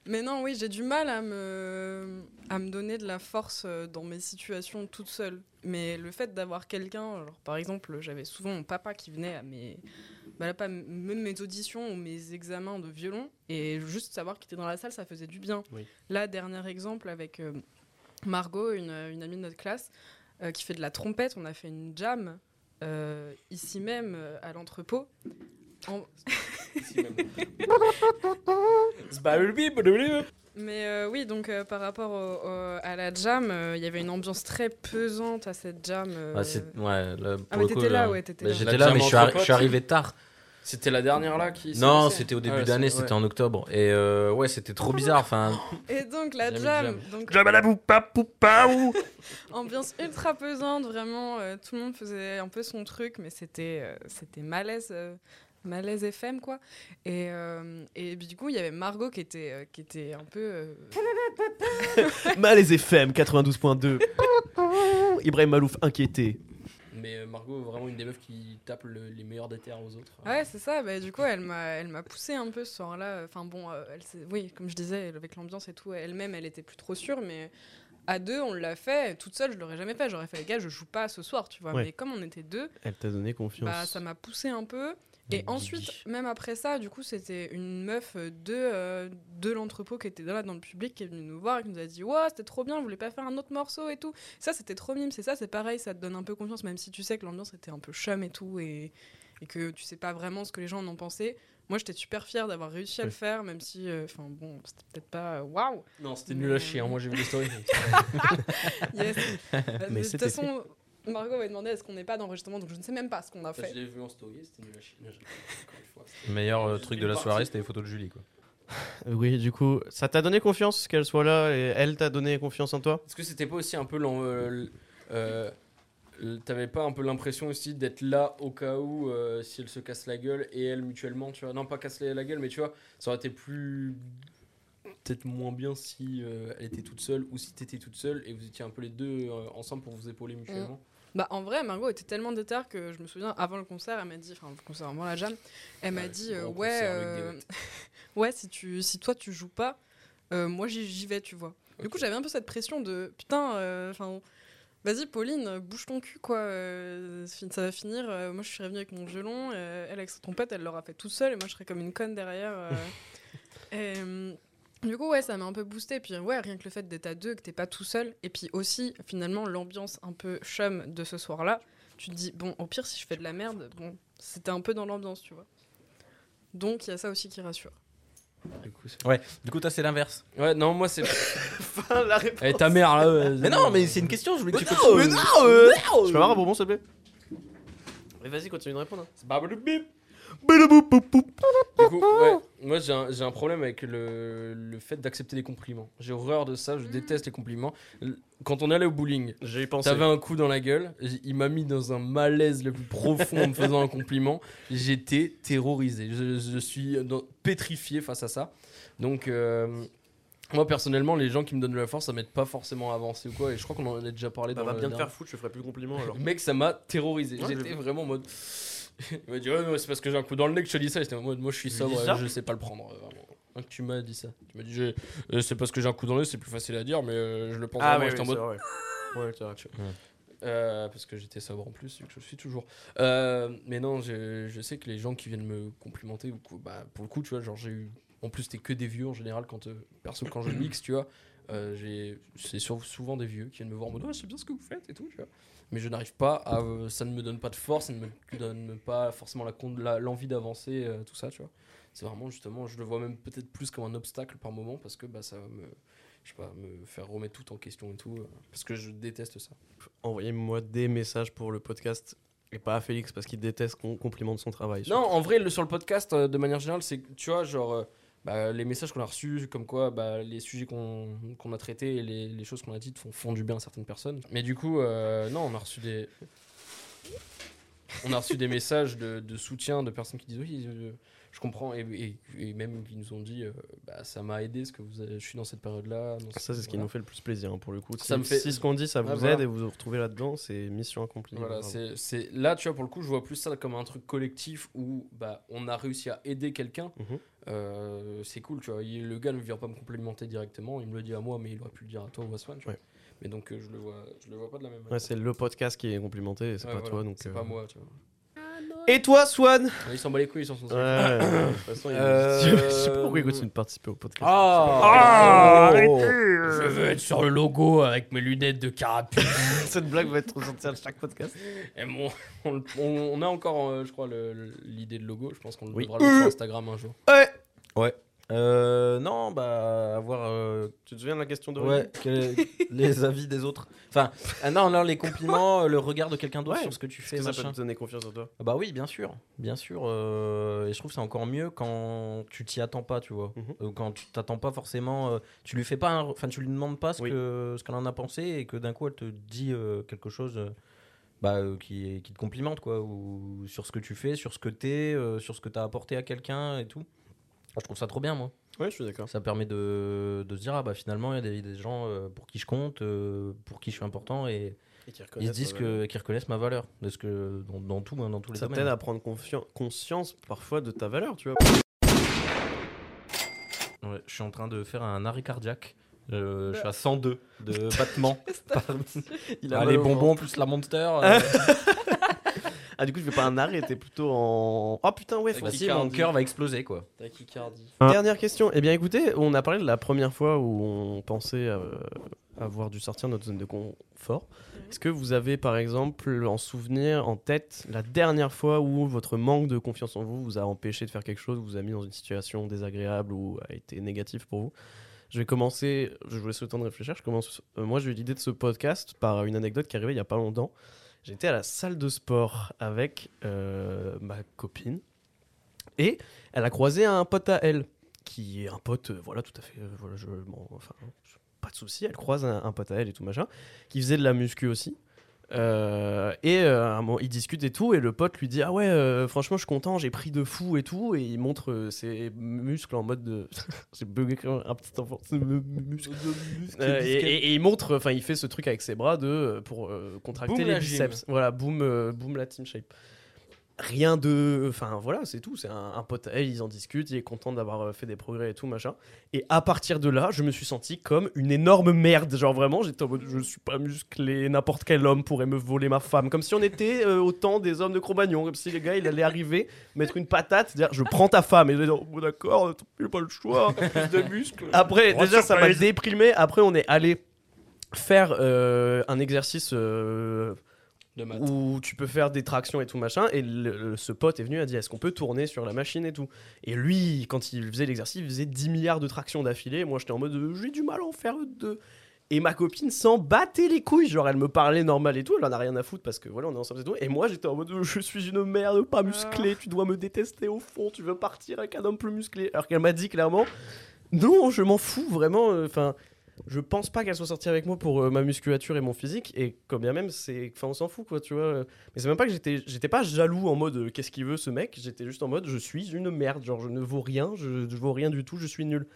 mais non, oui, j'ai du mal à me, à me donner de la force euh, dans mes situations toute seule. Mais le fait d'avoir quelqu'un, par exemple, j'avais souvent mon papa qui venait à mes... Bah pas même mes auditions ou mes examens de violon, et juste savoir qu'il était dans la salle, ça faisait du bien. Oui. Là, dernier exemple avec euh, Margot, une, une amie de notre classe, euh, qui fait de la trompette, on a fait une jam euh, ici même euh, à l'entrepôt. En-. Mais euh, oui, donc euh, par rapport au- au- à la jam, euh, il y avait une ambiance très pesante à cette jam. euh, Ah, c'est- ouais, là, pour Ah, le mais coup, t'étais là, là- ouais, t'étais Bah, là. J'étais La là, jam mais je suis, entre arri- je suis potes. arrivé tard. C'était la dernière là qui s'est Non, passée? c'était au début Ouais, d'année, c'est- c'était ouais. en octobre. Et euh, ouais, c'était trop bizarre. Enfin, <laughs> Et donc la Jam et jam, donc <laughs> ambiance ultra pesante, vraiment, euh, tout le monde faisait un peu son truc, mais c'était euh, c'était malaise. euh, Malaise FM quoi et, euh, et puis, du coup il y avait Margot qui était euh, qui était un peu euh, <laughs> Malaise FM 92.2. Ibrahim Malouf inquiété. Mais euh, Margot, vraiment une des meufs qui tape le- les meilleurs des terres aux autres. Ouais, c'est ça. Bah, du coup, elle m'a, elle m'a poussé un peu ce soir-là. Enfin bon, euh, elle, oui, comme je disais, avec l'ambiance et tout, elle-même, elle était plus trop sûre, mais à deux, on l'a fait. Toute seule, je l'aurais jamais fait. J'aurais fait les gars, je joue pas ce soir, tu vois. Ouais. Mais comme on était deux, Elle t'a donné confiance. bah, ça m'a poussé un peu. Et ensuite, même après ça, du coup, c'était une meuf de, euh, de l'entrepôt qui était là dans le public qui est venue nous voir et qui nous a dit Ouais, c'était trop bien, vous voulez pas faire un autre morceau et tout. Ça, c'était trop mime. C'est ça, c'est pareil, ça te donne un peu confiance, même si tu sais que l'ambiance était un peu chum et tout et, et que tu sais pas vraiment ce que les gens en ont pensé. Moi, j'étais super fière d'avoir réussi à le faire, même si, euh, enfin bon, c'était peut-être pas euh, waouh. Non, c'était nul à chier. hein. Moi, j'ai vu les stories. <laughs> Yes. <laughs> Mais de toute façon, Margot m'avait demandé est-ce qu'on n'est pas d'enregistrement, donc je ne sais même pas ce qu'on a fait. je l'ai vu en story, c'était nul à chier. Le meilleur euh, truc de la soirée, c'était les photos de Julie. Quoi. Euh, Oui, du coup, ça t'a donné confiance qu'elle soit là et elle t'a donné confiance en toi? Est-ce que c'était pas aussi un peu l'en- euh, euh, l- T'avais pas un peu l'impression aussi d'être là au cas où euh, si elle se casse la gueule et elle mutuellement, tu vois? Non, pas casser la gueule, mais tu vois, ça aurait été plus. Peut-être moins bien si euh, elle était toute seule ou si t'étais toute seule et vous étiez un peu les deux euh, ensemble pour vous épauler mutuellement. Bah en vrai, Margot était tellement déterre que je me souviens avant le concert, elle m'a dit, enfin le concert avant la jam, elle m'a Ouais, dit euh, ouais, euh, <laughs> ouais si tu, si toi tu joues pas, euh, moi j'y vais, tu vois. Du coup j'avais un peu cette pression de putain, enfin Vas-y, Pauline, bouge ton cul, quoi. ça va finir. moi, je serais venue avec mon violon. euh, elle, avec sa trompette, elle l'aura fait toute seule. Et moi, je serais comme une conne derrière. <laughs> et, du coup, ouais, ça m'a un peu boosté. Puis, ouais, rien que le fait d'être à deux, que t'es pas tout seul. Et puis aussi, finalement, l'ambiance un peu chum de ce soir-là. Tu te dis, bon, au pire, si je fais de la merde, bon, c'était un peu dans l'ambiance, tu vois. Donc, il y a ça aussi qui rassure. Du coup, c'est- Du coup, toi, c'est l'inverse. ouais, non, moi c'est. <laughs> Enfin, la réponse. Eh, ta mère là. euh, Mais non, mais c'est une question, je voulais que tu non, mais non, euh, Oh, Je peux avoir un bonbon, s'il te plaît Mais vas-y, continue de répondre. hein. C'est babadoubip. Du coup, ouais, moi j'ai un, j'ai un problème avec le, le fait d'accepter les compliments. J'ai horreur de ça, je déteste les compliments. L- Quand on allait au bowling, J'ai pensé. t'avais un coup dans la gueule, j- il m'a mis dans un malaise le plus profond en me faisant un compliment. J'étais terrorisé, je, je suis dans- pétrifié face à ça. Donc, euh, moi personnellement, les gens qui me donnent de la force, ça m'aide pas forcément à avancer ou quoi. Et je crois qu'on en a déjà parlé Bah, dans va le bien te dernier- faire foutre, je te ferai plus de compliments alors. Mec, ça m'a terrorisé. Ouais, J'étais je- vraiment en mode. Il m'a dit, ouais, mais c'est parce que j'ai un coup dans le nez que je te dis ça. J'étais en mode, moi je suis sobre, je sais pas le prendre. euh, vraiment. Hein, que tu m'as dit ça. Tu m'as dit, euh, c'est parce que j'ai un coup dans le nez, c'est plus facile à dire, mais euh, je le pense Ah, vraiment. oui, J'étais oui, en c'est mode. vrai. Ouais, c'est vrai. Euh, parce que j'étais sobre en plus, vu que je suis toujours. Euh, mais non, je, je sais que les gens qui viennent me complimenter, bah, pour le coup, tu vois, genre j'ai eu. En plus, c'était que des vieux en général, quand, euh, perso, quand je mixe, tu vois. Euh, c'est souvent des vieux qui viennent me voir en mode, ouais, c'est bien ce que vous faites et tout, tu vois. Mais je n'arrive pas à. euh, ça ne me donne pas de force, ça ne me donne pas forcément la con- la- l'envie d'avancer, euh, tout ça, tu vois. C'est vraiment justement, je le vois même peut-être plus comme un obstacle par moment parce que bah, ça va me. Je sais pas, me faire remettre tout en question et tout. euh, parce que je déteste ça. Envoyez-moi des messages pour le podcast et pas à Félix parce qu'il déteste qu'on complimente son travail. Non, en vrai, le, sur le podcast, euh, de manière générale, c'est que, tu vois, genre, euh, bah, les messages qu'on a reçus, comme quoi bah, les sujets qu'on qu'on a traités et les, les choses qu'on a dites font, font du bien à certaines personnes. Mais du coup, euh, non, on a reçu des. On a reçu des messages de, de soutien de personnes qui disent oui, je, je comprends, et, et- et même qui nous ont dit euh, bah, ça m'a aidé ce que vous avez- je suis dans cette période-là. Ça, c'est ce qui nous fait le plus plaisir hein, pour le coup. Ça si, me fait- si ce qu'on dit, ça vous Ouais, aide voilà. et vous vous retrouvez là-dedans, c'est mission accomplie. Voilà, c'est- là, tu vois, pour le coup, je vois plus ça comme un truc collectif où bah, on a réussi à aider quelqu'un. Mhm. Euh, c'est cool, tu vois. Il- le gars ne vient pas me complimenter directement, il me le dit à moi, mais il aurait pu le dire à toi ou à Swan, tu vois. Ouais. Mais donc, euh, je, le vois, je le vois pas de la même Ouais, manière. c'est le podcast qui est complimenté et c'est Ouais, pas voilà. toi. donc. C'est euh, pas moi, tu vois. Et toi, Swan? Ouais, Il s'en bat les couilles sur son Ouais, <coughs> de toute façon, il- Euh, <laughs> je sais pas pourquoi il continue de participer au podcast. Ah, Je veux être sur le logo avec mes lunettes de carapuce. <laughs> Cette blague va être ressortie à chaque podcast. Et mon- on, on- on a encore, euh, je crois, le- le- l'idée de logo. Je pense qu'on Oui. devra le sur Instagram un jour. Ouais. Euh, non, bah, avoir. euh, Tu te souviens de la question de ouais, quel- <laughs> les avis des autres? Enfin, ah non, non, les compliments, euh, le regard de quelqu'un d'autre Ouais. sur ce que tu Est-ce fais, que ça peut te donner confiance en toi? Ah Bah oui, bien sûr, bien sûr. euh, et je trouve que c'est encore mieux quand tu t'y attends pas, tu vois. Mhm. Euh, quand tu t'attends pas forcément, euh, tu lui fais pas, un- enfin tu lui demandes pas ce Oui. que ce qu'elle en a pensé et que d'un coup elle te dit euh, quelque chose. euh, bah, euh, qui, qui te complimente quoi ou sur ce que tu fais sur ce que t'es euh, sur ce que t'as apporté à quelqu'un et tout je trouve ça trop bien moi Ouais, je suis d'accord. ça permet de, de se dire ah bah finalement il y a des, des gens euh, pour qui je compte euh, pour qui je suis important et Et qui ils se disent que qu'ils reconnaissent ma valeur de ce que dans, dans tout hein, dans tous les ça domaines t'aide à prendre conscience parfois de ta valeur, tu vois. Ouais, je suis en train de faire un arrêt cardiaque. Euh, je suis à <laughs> 102 de battements. Ah, les bonbons plus la monster. <laughs> Ah, du coup, je fais pas un arrêt, t'es plutôt en. Oh putain, ouais, faut bah si, mon cœur va exploser quoi. Tachycardie. Dernière question. Eh bien, écoutez, on a parlé de la première fois où on pensait euh, avoir dû sortir de notre zone de confort. Est-ce que vous avez, par exemple, en souvenir, en tête, la dernière fois où votre manque de confiance en vous vous a empêché de faire quelque chose, vous a mis dans une situation désagréable ou a été négatif pour vous? Je vais commencer, je vous laisse le temps de réfléchir. Je commence, euh, moi, j'ai eu l'idée de ce podcast par une anecdote qui est arrivée il y a pas longtemps. J'étais à la salle de sport avec euh, ma copine et elle a croisé un pote à elle qui est un pote, euh, voilà, tout à fait, euh, voilà, bon, pas de souci, elle croise un, un pote à elle et tout machin, qui faisait de la muscu aussi. Euh, et euh, moment, ils discutent et tout, et le pote lui dit Ah ouais, euh, franchement, je suis content, j'ai pris de fou et tout, et il montre euh, ses muscles en mode de. <laughs> j'ai bugué comme un petit enfant, muscles. Euh, et, et- et il montre, enfin, il fait ce truc avec ses bras de, pour contracter Boom les gym. biceps. Voilà, boom, euh, boom la team shape. Rien de. Enfin voilà, c'est tout. C'est un, un pote à elle, ils en discutent, il est content d'avoir euh, fait des progrès et tout, machin. Et à partir de là, je me suis senti comme une énorme merde. Genre vraiment, j'étais en mode je suis pas musclé, n'importe quel homme pourrait me voler ma femme. Comme si on était euh, au temps des hommes de Cro-Magnon. Comme si les gars, il allait arriver, mettre une patate, dire je prends ta femme. Et je dis bon, d'accord, j'ai pas le choix. Plus de muscles. Après, déjà, ça m'a déprimé. Après, on est allé faire euh, un exercice euh, De maths. où tu peux faire des tractions et tout machin. Et le- le- ce pote est venu a dit Est-ce qu'on peut tourner sur la machine et tout? Et lui, quand il faisait l'exercice, il faisait 10 milliards de tractions d'affilée. Moi, j'étais en mode euh, J'ai du mal à en faire deux. Et ma copine s'en battait les couilles. Genre, elle me parlait normal et tout. Elle en a rien à foutre parce que voilà, on est ensemble et tout. Et moi, j'étais en mode Je suis une merde, pas musclée. Tu dois me détester au fond. Tu veux partir avec un homme plus musclé. Alors qu'elle m'a dit clairement Non, je m'en fous vraiment. euh, Enfin. Je pense pas qu'elle soit sortie avec moi pour euh, ma musculature et mon physique et quand bien même c'est enfin on s'en fout quoi tu vois euh. mais c'est même pas que j'étais j'étais pas jaloux en mode euh, qu'est-ce qu'il veut ce mec j'étais juste en mode je suis une merde genre je ne vaux rien je, je vaux rien du tout je suis nul.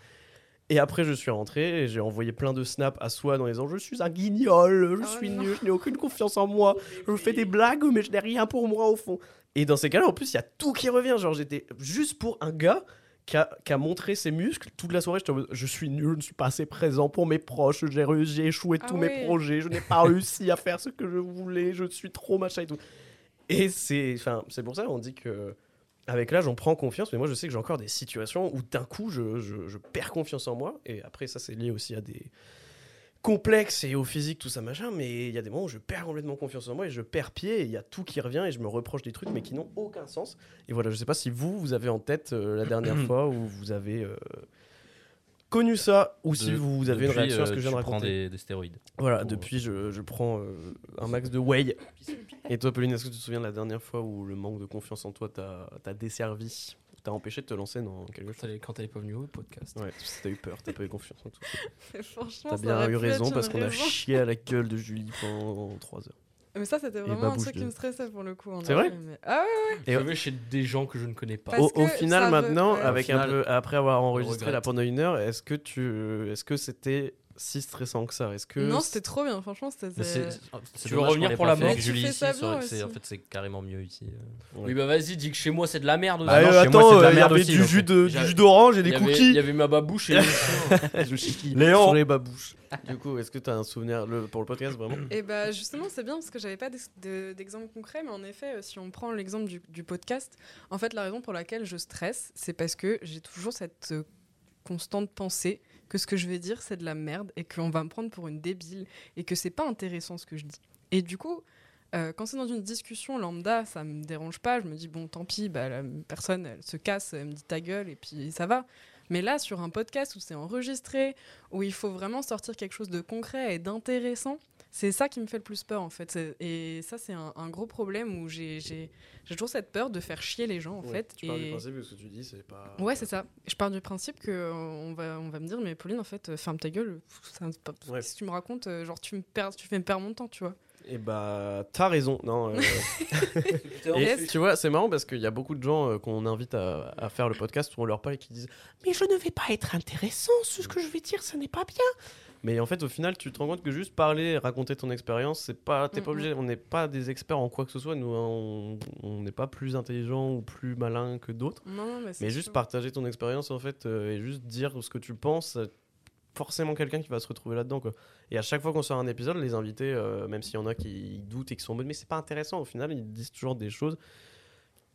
Et après je suis rentré et j'ai envoyé plein de snaps à soi dans les ans je suis un guignol je Oh suis nul je n'ai aucune confiance en moi je fais des blagues mais je n'ai rien pour moi au fond. Et dans ces cas-là en plus il y a tout qui revient genre j'étais juste pour un gars qui a, qui a montré ses muscles toute la soirée. Je suis nul, je ne suis pas assez présent pour mes proches, j'ai échoué Ah tous mes projets, je n'ai pas <laughs> réussi à faire ce que je voulais, je suis trop machin et tout. Et c'est pour ça on dit que avec l'âge on prend confiance, mais moi je sais que j'ai encore des situations où d'un coup je, je- je perds confiance en moi. Et après ça c'est lié aussi à des complexes et au physique, tout ça machin, mais il y a des moments où je perds complètement confiance en moi et je perds pied et il y a tout qui revient et je me reproche des trucs mais qui n'ont aucun sens. Et voilà, je sais pas si vous, vous avez en tête euh, la dernière <clears throat> fois où vous avez euh, connu ça ou si vous avez une réaction à ce euh, que je viens de raconter. des, des stéroïdes. Voilà, pour- depuis je, je prends euh, un max de whey. Et toi, Pauline, est-ce que tu te souviens de la dernière fois où le manque de confiance en toi t'a t'a desservi? T'a empêché de te lancer dans quelque chose Quand t'allais pas venu au podcast. Ouais, parce que t'as eu peur, t'as pas eu confiance en toi. <laughs> Franchement, T'as ça bien eu raison parce qu'on a chié à la gueule de Julie pendant 3 heures. Mais ça, c'était Et vraiment un truc de- qui me stressait pour le coup. C'est vrai, mais- Ah ouais, Et- Je vais chez des gens que je ne connais pas. Au, final, maintenant, ouais. avec Au un final, peu, après avoir enregistré là pendant une heure, est-ce que tu, est-ce que c'était si stressant que ça Est-ce que Non, c'était trop bien, franchement, c'était. C'est Tu veux revenir pour la mort Julie ici, ça bien aussi. En fait, c'est carrément mieux ici. euh. Oui, bah vas-y, dis que chez moi c'est de la merde. aussi. Ah non, Euh, chez moi, attends, c'est de la euh, il y merde avait aussi, du jus de- du jus d'orange et des cookies. Il y avait ma babouche et <laughs> Léon. sur les babouches. du coup, est-ce que tu as un souvenir le- pour le podcast vraiment Et bah justement, c'est bien parce que j'avais pas d'ex- de- d'exemple concret, mais en effet, si on prend l'exemple du, du podcast, en fait, la raison pour laquelle je stresse, c'est parce que j'ai toujours cette constante pensée que ce que je vais dire, c'est de la merde et qu'on va me prendre pour une débile et que c'est pas intéressant ce que je dis. Et du coup, euh, quand c'est dans une discussion lambda, ça me dérange pas. Je me dis, bon, tant pis, bah, la personne, elle se casse, elle me dit ta gueule et puis ça va. Mais là, sur un podcast où c'est enregistré, où il faut vraiment sortir quelque chose de concret et d'intéressant, c'est ça qui me fait le plus peur en fait. Et ça, c'est un, un gros problème où j'ai j'ai- j'ai toujours cette peur de faire chier les gens en Ouais, fait. Tu pars du Et- principe que ce que tu dis, c'est pas. Ouais, c'est ça. Je pars du principe que euh, on va, on va me dire, mais Pauline, en fait, euh, ferme ta gueule. Ça, c'est pas- Ouais. Qu'est-ce que tu me racontes euh, Genre, tu me perds, tu fais me perdre mon temps, tu vois. Et bah, t'as raison. Non. euh, <laughs> Et tu vois, c'est marrant parce qu'il y a beaucoup de gens euh, qu'on invite à, à faire le podcast où on leur parle et qui disent Mais je ne vais pas être intéressant, ce que je vais dire, ce n'est pas bien. Mais en fait, au final, tu te rends compte que juste parler, raconter ton expérience, c'est pas, t'es pas Mm, obligé. On n'est pas des experts en quoi que ce soit. Nous, hein, on n'est pas plus intelligent ou plus malin que d'autres. Mais juste sûr. partager ton expérience en fait euh, et juste dire ce que tu penses, euh, forcément quelqu'un qui va se retrouver là-dedans quoi. Et à chaque fois qu'on sort un épisode, les invités, euh, même s'il y en a qui doutent et qui sont en mode mais c'est pas intéressant, au final ils disent toujours des choses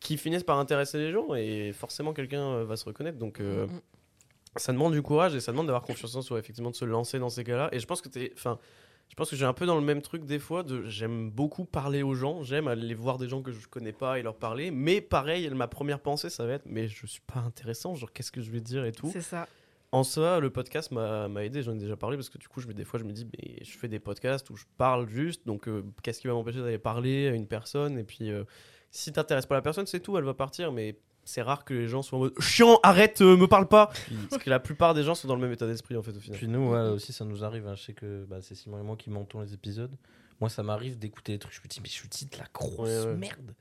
qui finissent par intéresser les gens et forcément quelqu'un va se reconnaître. Donc euh, Mm, mm. Ça demande du courage et ça demande d'avoir confiance en soi, effectivement de se lancer dans ces cas-là. Et je pense que t'es, enfin. Je pense que j'ai un peu dans le même truc des fois de j'aime beaucoup parler aux gens, j'aime aller voir des gens que je connais pas et leur parler, mais pareil, ma première pensée ça va être mais je suis pas intéressant, genre qu'est-ce que je vais dire et tout. C'est ça. En soi, le podcast m'a m'a aidé, j'en ai déjà parlé parce que du coup, je, me- des fois je me dis mais je fais des podcasts où je parle juste, donc euh, qu'est-ce qui va m'empêcher d'aller parler à une personne? Et puis euh, si t'intéresses pas la personne, c'est tout, elle va partir, mais c'est rare que les gens soient en mode chiant, arrête, euh, me parle pas. Parce que la plupart des gens sont dans le même état d'esprit en fait au final. Puis nous, ouais, aussi, ça nous arrive. hein. Je sais que bah, c'est Simon et moi qui montons les épisodes. Moi, ça m'arrive d'écouter des trucs. Je me dis, mais je dis de la grosse Ouais, ouais. merde.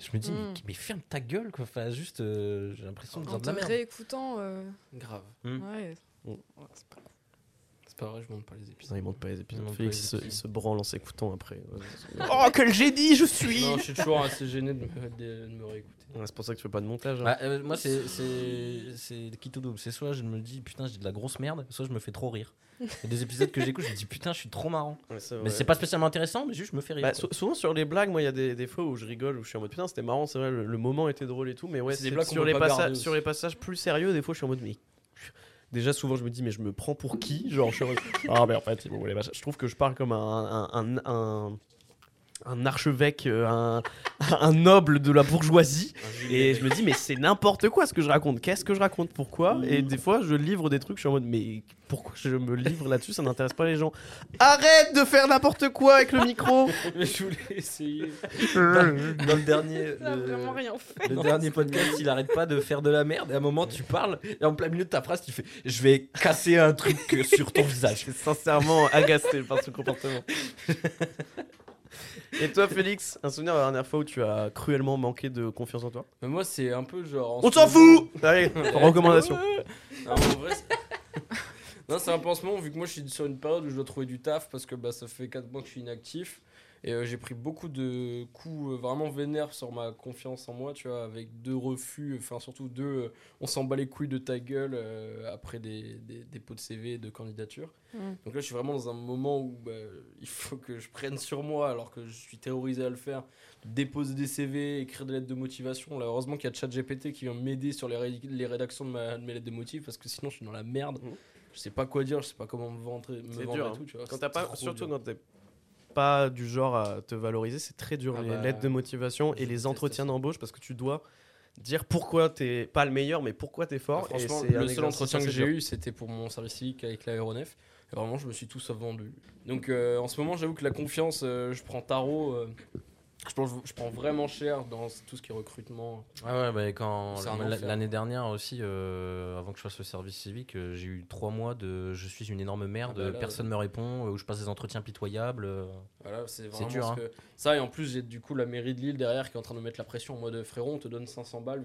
Je me dis, mais, Mm. mais ferme ta gueule, quoi. Enfin, juste, euh, j'ai l'impression de dire En de te la merde. réécoutant, euh, Grave. Mm. ouais. Mm. Ouais, c'est pas- C'est pas vrai, je monte pas les épisodes. Non, il monte pas les épisodes. Il Félix, pas les il se- il se branle en s'écoutant après. oh, quel génie je suis Non, je suis toujours assez gêné de me, de, de me réécouter. Ouais, C'est pour ça que tu fais pas de montage. hein. Bah, euh, moi, c'est c'est c'est quitte ou double. C'est soit je me dis putain, j'ai de la grosse merde, soit je me fais trop rire. Il y a des épisodes que j'écoute, je me dis putain, je suis trop marrant. Ouais, c'est Mais c'est pas spécialement intéressant, mais juste je me fais rire. Bah, souvent sur les blagues, moi il y a des, des fois où je rigole, où je suis en mode putain c'était marrant, c'est vrai, le, le moment était drôle et tout, mais ouais, C'est des c'est blagues qu'on sur, les sur les passages plus sérieux, des fois je suis en mode mais. Déjà souvent je me dis mais je me prends pour qui Genre je suis ah mais en fait bon, les machins. je trouve que je parle comme un- un archevêque, euh, un, <laughs> un noble de la bourgeoisie et je me dis mais c'est n'importe quoi ce que je raconte, qu'est-ce que je raconte, pourquoi? Et des fois je livre des trucs, je suis en mode mais pourquoi je me livre là-dessus, ça n'intéresse pas les gens. Arrête de faire n'importe quoi avec le micro <laughs> Mais je voulais essayer. <laughs> Dans, dans le dernier, le, vraiment rien fait. le dernier podcast, il arrête pas de faire de la merde. Et à un moment, tu parles, et en plein milieu de ta phrase, tu fais Je vais casser un truc sur ton visage. Je suis sincèrement agacé par ce comportement. Et toi, Félix, un souvenir de la dernière fois où tu as cruellement manqué de confiance en toi? Mais moi, c'est un peu genre. en On s'en fout <laughs> Allez, recommandation. Non, en vrai, c'est- non, c'est un peu en ce moment, vu que moi je suis sur une période où je dois trouver du taf parce que bah, ça fait 4 mois que je suis inactif. Et euh, j'ai pris beaucoup de coups euh, vraiment vénères sur ma confiance en moi, tu vois, avec deux refus, enfin surtout deux, euh, on s'en bat les couilles de ta gueule euh, après des, des dépôts de CV, de candidature. Mm. Donc là, je suis vraiment dans un moment où bah, il faut que je prenne sur moi, alors que je suis terrorisé à le faire, déposer des CV, écrire des lettres de motivation. Là, heureusement qu'il y a ChatGPT qui vient m'aider sur les, ré- les rédactions de, ma- de mes lettres de motif, parce que sinon, je suis dans la merde. Mhm. Je sais pas quoi dire, je sais pas comment me vendre, me vendre dur, et hein. tout, tu vois. Quand t'as pas, surtout dur. quand t'es pas du genre à te valoriser, c'est très dur Ah les bah, lettres de motivation et les entretiens d'embauche parce que tu dois dire pourquoi t'es pas le meilleur, mais pourquoi t'es fort. Ah, franchement, le seul entretien que j'ai eu, c'était pour mon service civique avec l'aéronef. Et vraiment, je me suis tout sauf vendu. Donc, euh, en ce moment, j'avoue que la confiance, euh, je prends tarot. euh, je, prends, je prends vraiment cher dans tout ce qui est recrutement. Ah ouais, bah, quand l'année dernière aussi, euh, avant que je fasse le service civique, euh, j'ai eu trois mois de je suis une énorme merde, Ah bah là, personne me répond, euh, où je passe des entretiens pitoyables. Voilà, c'est vraiment dur, hein. que- Ça, et en plus, j'ai du coup la mairie de Lille derrière qui est en train de mettre la pression en mode frérot, on te donne 500 balles,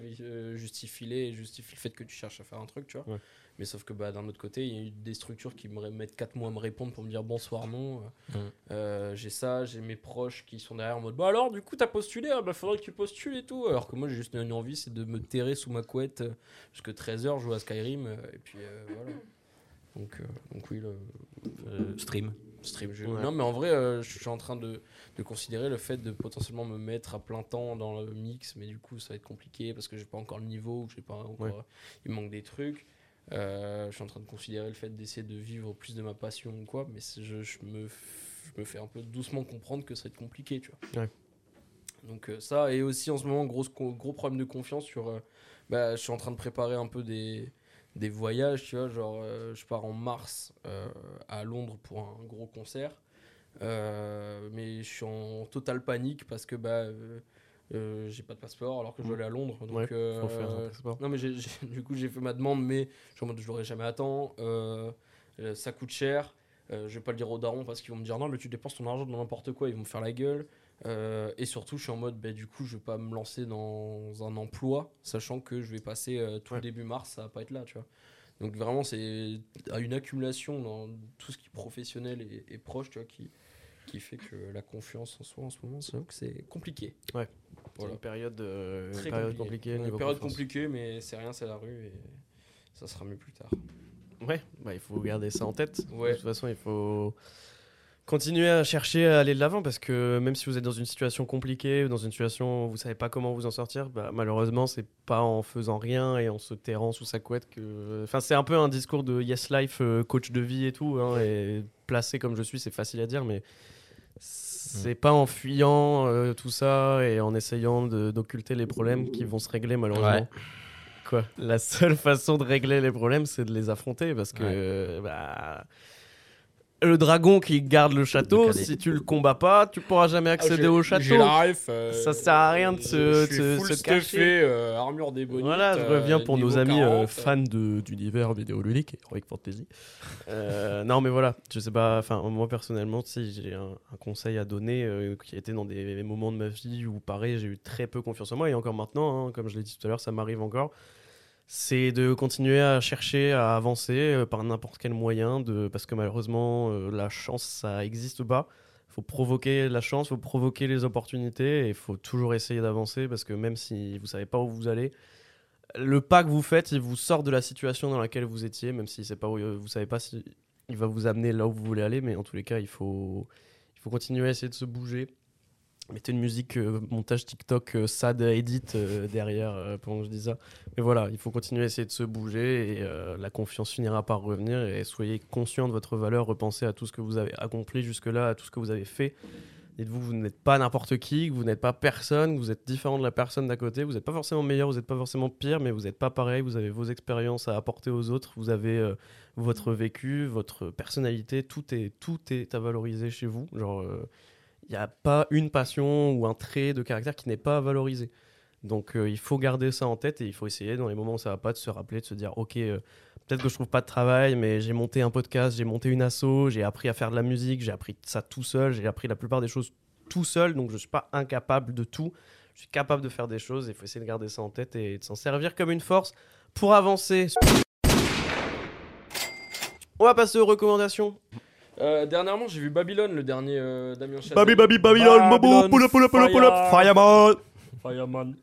justifie-les et justifie le fait que tu cherches à faire un truc, tu vois. Ouais. Mais sauf que bah, d'un autre côté, il y a eu des structures qui me mettent 4 mois à me répondre pour me dire bonsoir, non. Mm. Euh, j'ai ça, j'ai mes proches qui sont derrière en mode bah alors, du coup, t'as postulé, ah, bah faudrait que tu postules et tout. Alors que moi, j'ai juste une envie, c'est de me terrer sous ma couette euh, jusque 13h, jouer à Skyrim, euh, et puis euh, voilà. <coughs> Donc, euh, donc oui, le, stream. stream. Ouais. Non, mais en vrai, euh, je suis en train de, de considérer le fait de potentiellement me mettre à plein temps dans le mix, mais du coup, ça va être compliqué parce que j'ai pas encore le niveau, j'ai pas encore, Ouais. il manque des trucs. Euh, je suis en train de considérer le fait d'essayer de vivre plus de ma passion ou quoi, mais je, je me, f- je me fais un peu doucement comprendre que ça va être compliqué, tu vois. Ouais. Donc euh, ça, et aussi en ce moment, gros, gros problème de confiance sur... euh, bah, je suis en train de préparer un peu des, des voyages, tu vois, genre euh, je pars en mars euh, à Londres pour un gros concert. Euh, mais je suis en totale panique parce que bah euh, j'ai pas de passeport alors que je dois aller à Londres. Donc, Ouais, faut euh, faire un passeport. non mais <laughs> du coup j'ai fait ma demande mais je suis en mode je l'aurai jamais à temps. Euh, euh, ça coûte cher. Je vais pas le dire aux darons parce qu'ils vont me dire non mais tu dépenses ton argent dans n'importe quoi ils vont me faire la gueule. Et surtout je suis en mode bah, du coup je vais pas me lancer dans un emploi sachant que je vais passer tout Ouais. le début mars ça va pas être là tu vois. Donc vraiment c'est à une accumulation dans tout ce qui est professionnel et, et proche tu vois qui qui fait que la confiance en soi en ce moment c'est vrai que c'est compliqué. C'est Voilà. une période, euh, Très période compliquée. Une période confiance. compliquée mais c'est rien c'est la rue et ça sera mieux plus tard. Ouais, bah, il faut garder ça en tête. Ouais. De toute façon, il faut continuer à chercher à aller de l'avant parce que même si vous êtes dans une situation compliquée, dans une situation où vous savez pas comment vous en sortir, bah, malheureusement, c'est pas en faisant rien et en se terrant sous sa couette que. Enfin, c'est un peu un discours de Yes Life, euh, coach de vie et tout. hein, et placé comme je suis, c'est facile à dire, mais c'est pas en fuyant euh, tout ça et en essayant d'occulter les problèmes qui vont se régler malheureusement. Ouais. Quoi? La seule <laughs> façon de régler les problèmes, c'est de les affronter parce que Ouais. bah, le dragon qui garde le château, si tu le combats pas, tu pourras jamais accéder au château. La ref, euh, Ça sert à rien de se- je suis se- full se stuffé, cacher. euh, armure des bonites. Voilà, je euh, reviens pour nos amis euh, 40, fans de- d'univers vidéoludique et Heroic Fantasy. Euh, non, mais voilà, je sais pas, enfin, moi personnellement, si j'ai un, un conseil à donner euh, qui a été dans des moments de ma vie où, pareil, j'ai eu très peu confiance en moi et encore maintenant, hein, comme je l'ai dit tout à l'heure, ça m'arrive encore. C'est de continuer à chercher à avancer euh, par n'importe quel moyen, parce que malheureusement, euh, la chance, ça n'existe pas. Il faut provoquer la chance, il faut provoquer les opportunités, et il faut toujours essayer d'avancer, parce que même si vous savez pas où vous allez, le pas que vous faites, il vous sort de la situation dans laquelle vous étiez, même si c'est pas où, vous savez pas si il va vous amener là où vous voulez aller, mais en tous les cas, il faut, il faut continuer à essayer de se bouger. Mettez une musique euh, montage TikTok euh, sad edit euh, derrière euh, pendant que je dis ça. Mais voilà, il faut continuer à essayer de se bouger et euh, la confiance finira par revenir. Et soyez conscient de votre valeur, repensez à tout ce que vous avez accompli jusque-là, à tout ce que vous avez fait. Dites-vous vous n'êtes pas n'importe qui, vous n'êtes pas personne, vous êtes différent de la personne d'à côté. Vous n'êtes pas forcément meilleur, vous n'êtes pas forcément pire, mais vous n'êtes pas pareil. Vous avez vos expériences à apporter aux autres, vous avez euh, votre vécu, votre personnalité. Tout est, tout est à valoriser chez vous. Genre, il n'y a pas une passion ou un trait de caractère qui n'est pas valorisé. Donc euh, il faut garder ça en tête et il faut essayer dans les moments où ça va pas de se rappeler, de se dire ok, euh, peut-être que je trouve pas de travail, mais j'ai monté un podcast, j'ai monté une asso, j'ai appris à faire de la musique, j'ai appris ça tout seul, j'ai appris la plupart des choses tout seul, donc je suis pas incapable de tout. Je suis capable de faire des choses et il faut essayer de garder ça en tête et de s'en servir comme une force pour avancer. On va passer aux recommandations. Euh, dernièrement, j'ai vu Babylone, le dernier euh, Damien Chazelle. Babi babi Babylone, bobo, pull up, pull up, pull up, pull up, fire. fireman. Fireman.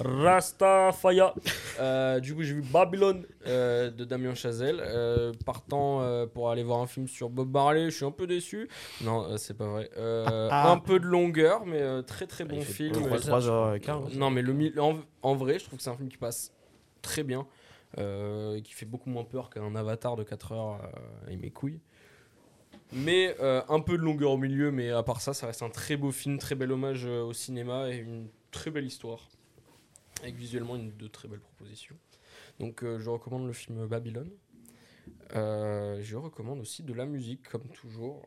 Rasta Fire. Euh, du coup, j'ai vu Babylone euh, de Damien Chazelle. Euh, partant euh, pour aller voir un film sur Bob Marley, je suis un peu déçu. Non, euh, c'est pas vrai. Euh, Ah. Un peu de longueur, mais euh, très très bon film. trois Euh, heures, 3h15. non, mais le, en, en vrai, je trouve que c'est un film qui passe très bien. euh, qui fait beaucoup moins peur qu'un avatar de 4 heures euh, et mes couilles. Mais euh, un peu de longueur au milieu, mais à part ça, ça reste un très beau film, très bel hommage euh, au cinéma et une très belle histoire. Avec visuellement une, de très belles propositions. Donc euh, je recommande le film Babylone. Je recommande aussi de la musique, comme toujours,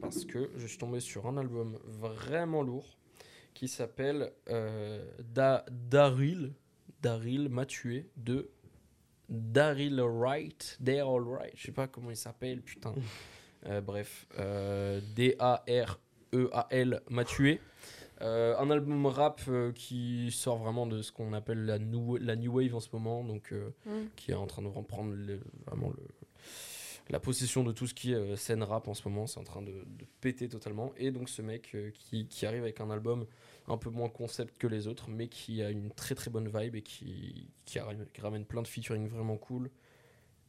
parce que je suis tombé sur un album vraiment lourd qui s'appelle Da- Daryl, Daryl m'a de Daryl Wright, They're All Right, je sais pas comment il s'appelle, putain. <laughs> Euh, bref, euh, D-A-R-E-A-L m'a tué. Euh, un album rap euh, qui sort vraiment de ce qu'on appelle la new, la new wave en ce moment, donc euh, Mm. qui est en train de reprendre le- vraiment le, la possession de tout ce qui est scène rap en ce moment. C'est en train de, de péter totalement. Et donc ce mec qui, qui arrive avec un album un peu moins concept que les autres, mais qui a une très très bonne vibe et qui, qui ramène plein de featuring vraiment cool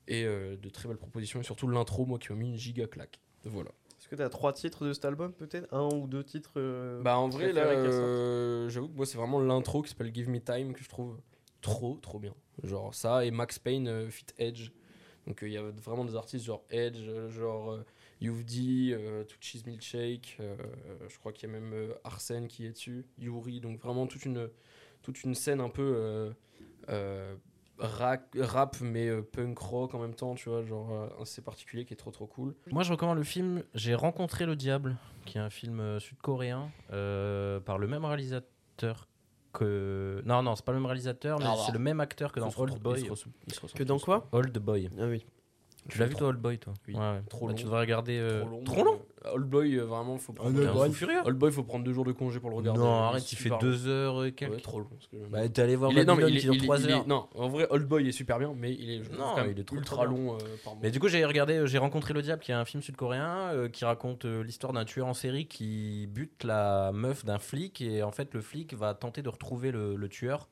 et euh, de très belles propositions. Et surtout l'intro, moi qui m'a mis une giga claque. Voilà. Est-ce que tu as trois titres de cet album peut-être? Un ou deux titres euh, Bah en vrai là, euh, j'avoue que moi c'est vraiment l'intro qui s'appelle Give Me Time que je trouve trop trop bien. Genre ça et Max Payne euh, Fit Edge. Donc il y a vraiment des artistes genre Edge, genre You've D, To Cheese Milkshake, je crois qu'il y a même Arsène qui est dessus, Yuri, donc vraiment toute une, toute une scène un peu rap, rap mais euh, punk rock en même temps, tu vois, genre euh, assez particulier qui est trop trop cool. Moi, je recommande le film J'ai rencontré le diable, qui est un film euh, sud-coréen euh, par le même réalisateur que. Non, non, c'est pas le même réalisateur, mais Ah, bah. c'est le même acteur que dans Old Boy. il se ressemble- il se ressemble Que dans quoi? Old Boy. Ah oui. Tu l'as vu, toi, Old Boy, toi? Oui. Ouais, ouais. Trop Bah, long. Tu devrais regarder. euh, Trop long. Trop long? Euh, Old Boy, euh, vraiment, faut prendre. Un Old furieux Boy, faut prendre deux jours de congé pour le regarder. Non, arrête, il fait deux heures et quelques. Ouais, trop long. parce que- Bah, t'es allé voir il est, non, mais il est, qui dure il est- 3 il est- heures. non, en vrai, Old Boy est super bien, mais il est je Non, il est trop, ultra long euh, par. Mais du coup, j'ai regardé, euh, j'ai rencontré le diable, qui est un film sud-coréen euh, qui raconte euh, l'histoire d'un tueur en série qui bute la meuf d'un flic et en fait le flic va tenter de retrouver le, le tueur.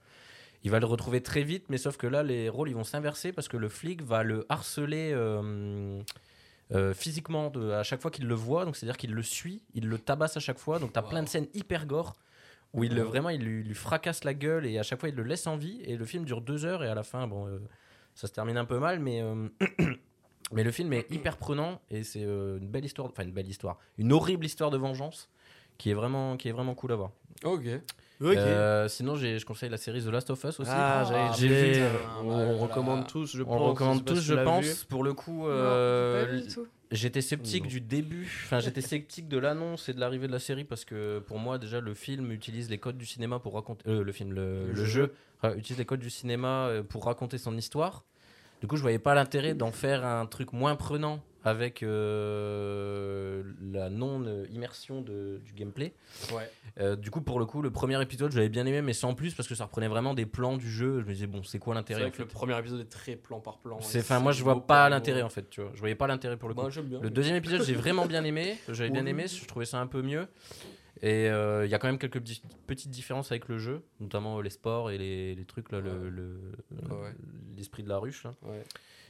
Il va le retrouver très vite, mais sauf que là les rôles ils vont s'inverser parce que le flic va le harceler euh, physiquement de- à chaque fois qu'il le voit, donc c'est à dire qu'il le suit, il le tabasse à chaque fois, donc t'as Wow. plein de scènes hyper gore où il le- vraiment il lui, lui fracasse la gueule et à chaque fois il le laisse en vie et le film dure deux heures et à la fin bon euh, ça se termine un peu mal mais euh, <clears throat> mais le film est hyper prenant et c'est une belle histoire enfin une belle histoire une horrible histoire de vengeance qui est vraiment qui est vraiment cool à voir Ok. Euh, sinon je conseille la série The Last of Us aussi ah, j'avais j'ai vu, euh, On voilà. recommande tous, je on pense. recommande sais pas tous je pense pour le coup euh. J'étais sceptique Non. du début, enfin j'étais <laughs> sceptique de l'annonce et de l'arrivée de la série parce que pour moi déjà le film utilise les codes du cinéma pour raconter euh, le film le, Le le jeu. jeu euh, utilise les codes du cinéma pour raconter son histoire. Du coup je voyais pas l'intérêt d'en faire un truc moins prenant avec euh, la non-immersion du gameplay. Ouais. Euh, du coup, pour le coup, le premier épisode, j'avais bien aimé, mais sans plus, parce que ça reprenait vraiment des plans du jeu. Je me disais, bon, c'est quoi l'intérêt en que le fait premier épisode est très plan par plan. Enfin, moi, je vois pas l'intérêt en fait, tu vois. Je voyais pas l'intérêt pour le coup. Bien. Le deuxième épisode, j'ai vraiment bien aimé. J'avais bien aimé, je trouvais ça un peu mieux. Et euh, il y a quand même quelques petites différences avec le jeu, notamment les sports et les, les trucs, là, le- le- Ouais. l'esprit de la ruche. là. Ouais.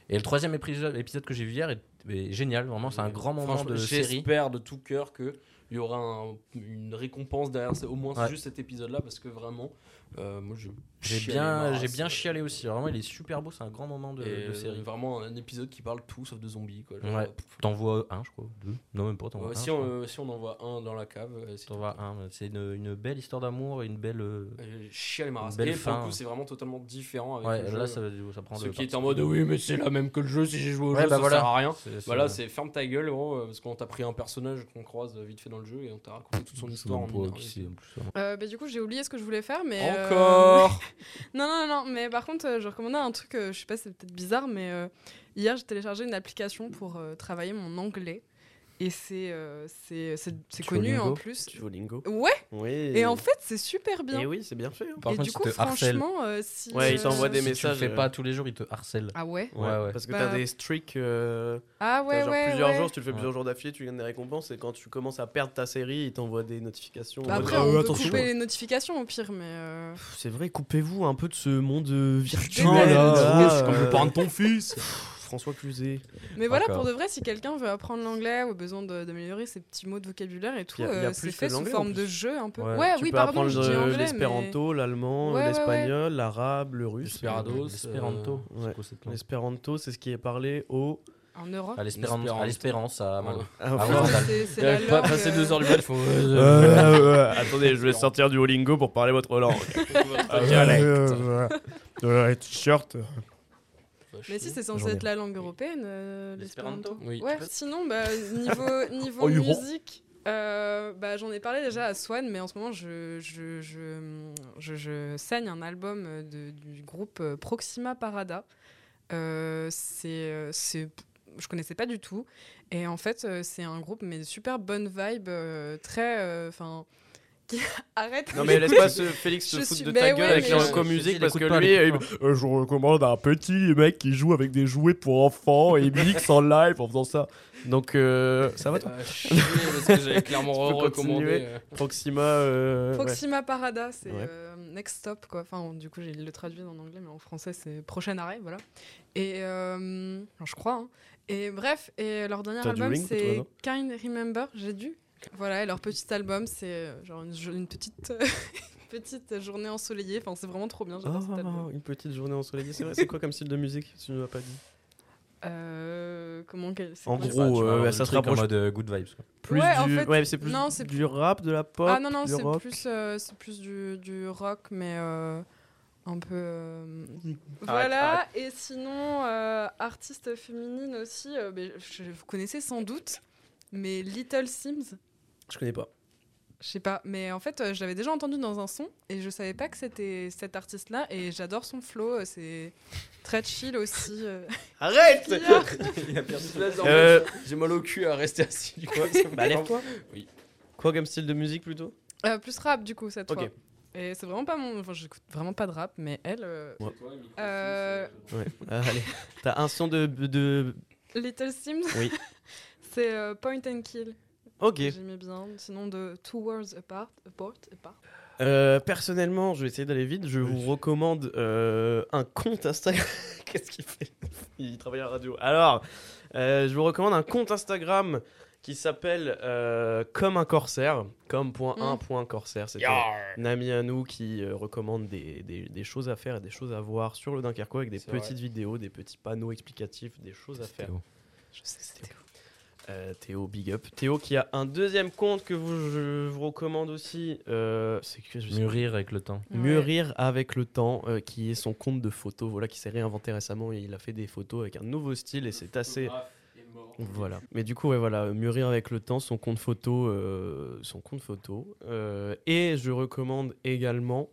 Et le troisième épisode, que j'ai vu hier est, est génial, vraiment, c'est un grand moment de série. J'espère de tout cœur que il y aura un- une récompense derrière au moins Ouais. juste cet épisode-là, parce que vraiment, euh, moi, je J'ai bien, j'ai bien chialé aussi. Vraiment, il est super beau, c'est un grand moment de, Et, de série. Vraiment un épisode qui parle tout sauf de zombies. Quoi. Genre, Ouais. T'en vois un, je crois, deux. Non, même pas, t'en vois ouais, un. si, je on, euh, si on en voit un dans la cave, euh, c'est T'en vois un. C'est une, une belle histoire d'amour et une belle. euh, chialé ma race. belle Et pour le fin. coup, c'est vraiment totalement différent avec Ouais, le jeu. là, ça, ça prend Ceux qui étaient en mode oui, mais c'est la même que le jeu, si j'ai joué au Ouais, jeu, bah ça voilà. sert à rien. Voilà, c'est ferme ta gueule, gros, parce qu'on t'a pris un personnage qu'on croise vite fait dans le jeu et on t'a raconté toute son histoire. en plus, hein. Bah, du coup, j'ai oublié ce que je voulais faire, mais. Encore <laughs> Non, non, non, mais par contre, euh, je recommandais un truc, euh, je sais pas, c'est peut-être bizarre, mais euh, hier, j'ai téléchargé une application pour travailler mon anglais. Et c'est euh, c'est c'est- c'est connu Duolingo en plus. Duolingo. Ouais, Oui. et en fait, c'est super bien. Et oui, c'est bien fait. hein. Par et contre, du coup, franchement, euh, si. Ouais, il t'envoie des Si tu le messages, fais euh, pas tous les jours, il te harcèle. Ah ouais Ouais, Ouais. Parce que Bah- t'as des streaks. euh, Ah ouais, genre ouais. plusieurs ouais. jours, si tu le fais Ouais. plusieurs jours d'affilée, tu gagnes des récompenses. Et quand tu commences à perdre ta série, il t'envoie des notifications. Bah après, Ah, on euh, peut attention. couper les notifications au pire, mais. euh, C'est vrai, coupez-vous un peu de ce monde euh, virtuel. là, je euh, comme le parent de ton fils. <laughs> François Cluzet. Mais voilà, pour de vrai, si quelqu'un veut apprendre l'anglais ou a besoin de- d'améliorer ses petits mots de vocabulaire et tout, euh, plus c'est fait sous forme de jeu un peu. Ouais. Ouais, tu oui, peux pardon, apprendre mais- l'espéranto, l'allemand, Ouais, ouais, ouais. l'espagnol, l'arabe, le russe. L'espéranto. L'espéranto. euh, c'est ce qui est parlé au. En Europe. À l'espérance, à l'espérance, à Malo. Ah, Ah. C'est pas passer euh, deux heures du il faut. <laughs> Euh, <laughs> attendez, je vais sortir du Duolingo pour parler votre langue. <laughs> t-shirt. Mais si, c'est censé être la langue européenne, euh, l'espéranto. Oui. Ouais, sinon, bah, niveau, <laughs> niveau Oh, musique, euh, bah, j'en ai parlé déjà à Swan, mais en ce moment, je, je, je, je, je saigne un album de- du groupe Proxima Parada. Euh, c'est, c'est, je connaissais pas du tout. Et en fait, euh, c'est un groupe, mais de super bonne vibe, euh, très. Enfin. <laughs> arrête Non mais laisse pas ce Félix se foutre suis- de mais ta ouais, gueule avec je- reco je- musique parce que lui, il- euh, je recommande un petit mec qui joue avec des jouets pour enfants et mixe en live en faisant ça. Donc euh, ça va toi Ah, chier, parce que j'avais clairement <laughs> recommandé. euh, Proxima. euh, ouais. Parada, c'est Ouais. euh, next stop quoi. Enfin, du coup, j'ai le traduit en anglais, mais en français, c'est prochain arrêt, voilà. Et euh, je crois. hein. Et bref, et leur dernier album, c'est Kind Remember. J'ai dû. Voilà, et leur petit album, c'est euh, genre une, petite <laughs> petite journée ensoleillée. Enfin, c'est vraiment trop bien. J'adore cet album. Oh, une petite journée ensoleillée. C'est vrai, c'est quoi comme style de musique Tu ne m'as pas dit? Euh, comment En quoi gros, ça euh, ouais, le ça se rapproche euh, good vibes. quoi. plus Ouais, en du. fait, ouais, c'est plus non, c'est du rap, de la pop. Ah non non, c'est rock. plus euh, c'est plus du, du rock, mais euh, un peu. euh, Arrête, Voilà. Et sinon, euh, artiste féminine aussi. euh, ben, je- vous connaissez sans doute, mais Little Sims. Je connais pas. Je sais pas, mais en fait, euh, je l'avais déjà entendu dans un son et je savais pas que c'était cet artiste-là et j'adore son flow. euh, C'est très chill aussi. euh. <laughs> Arrête Là, <laughs> en Euh, fait, J'ai mal au cul à rester assis du coup. Bah lève-toi. Oui. Quoi comme style de musique plutôt? Euh, plus rap du coup cette Ok. fois. Et c'est vraiment pas mon. Enfin, j'écoute vraiment pas de rap, mais elle. euh, Ouais. Euh, Ouais. Ah, allez. T'as un son de. de... Little Sims? Oui. <laughs> c'est euh, Point and Kill. Ok. J'aimais bien. Sinon, de Two Worlds Apart. apart, apart. Euh, personnellement, je vais essayer d'aller vite. Je vous recommande euh, un compte Instagram. <laughs> Qu'est-ce qu'il fait? Il travaille à la radio. Alors, euh, je vous recommande un compte Instagram qui s'appelle euh, Comme un corsaire. Comme.1.corsaire. C'est un ami à nous qui euh, recommande des, des- des choses à faire et des choses à voir sur le Dunkerque avec des petites vrai. vidéos, des petits panneaux explicatifs, des choses à faire. Je sais. Euh, Théo, big up. Théo qui a un deuxième compte que vous, je vous recommande aussi. euh, c'est que je sais Mûrir avec le temps. Mûrir avec le temps, euh, qui est son compte de photos, voilà, qui s'est réinventé récemment. Et il a fait des photos avec un nouveau style et c'est assez. Voilà. Mais du coup, ouais, voilà, mûrir avec le temps, son compte photo, euh, son compte photo. Euh, et je recommande également.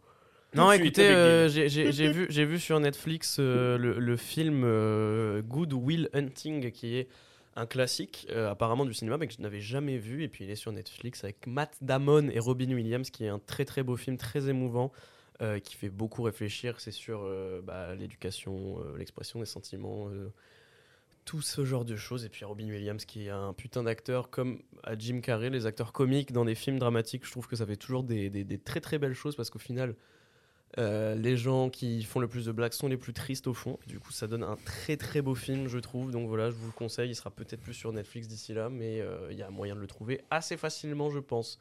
Non, écoutez, euh, j'ai vu, j'ai vu sur Netflix euh, le, le film euh, Good Will Hunting, qui est un classique euh, apparemment du cinéma mais que je n'avais jamais vu. Et puis il est sur Netflix avec Matt Damon et Robin Williams qui est un très très beau film très émouvant euh, qui fait beaucoup réfléchir. C'est sur euh, bah, l'éducation l'expression des sentiments tout ce genre de choses. Et puis Robin Williams qui est un putain d'acteur comme à Jim Carrey les acteurs comiques dans des films dramatiques. Je trouve que ça fait toujours des- des très très belles choses parce qu'au final euh, les gens qui font le plus de blagues sont les plus tristes au fond. Du coup, ça donne un très très beau film, je trouve. Donc voilà, je vous le conseille. Il sera peut-être plus sur Netflix d'ici là, mais euh, il y a moyen de le trouver assez facilement, je pense.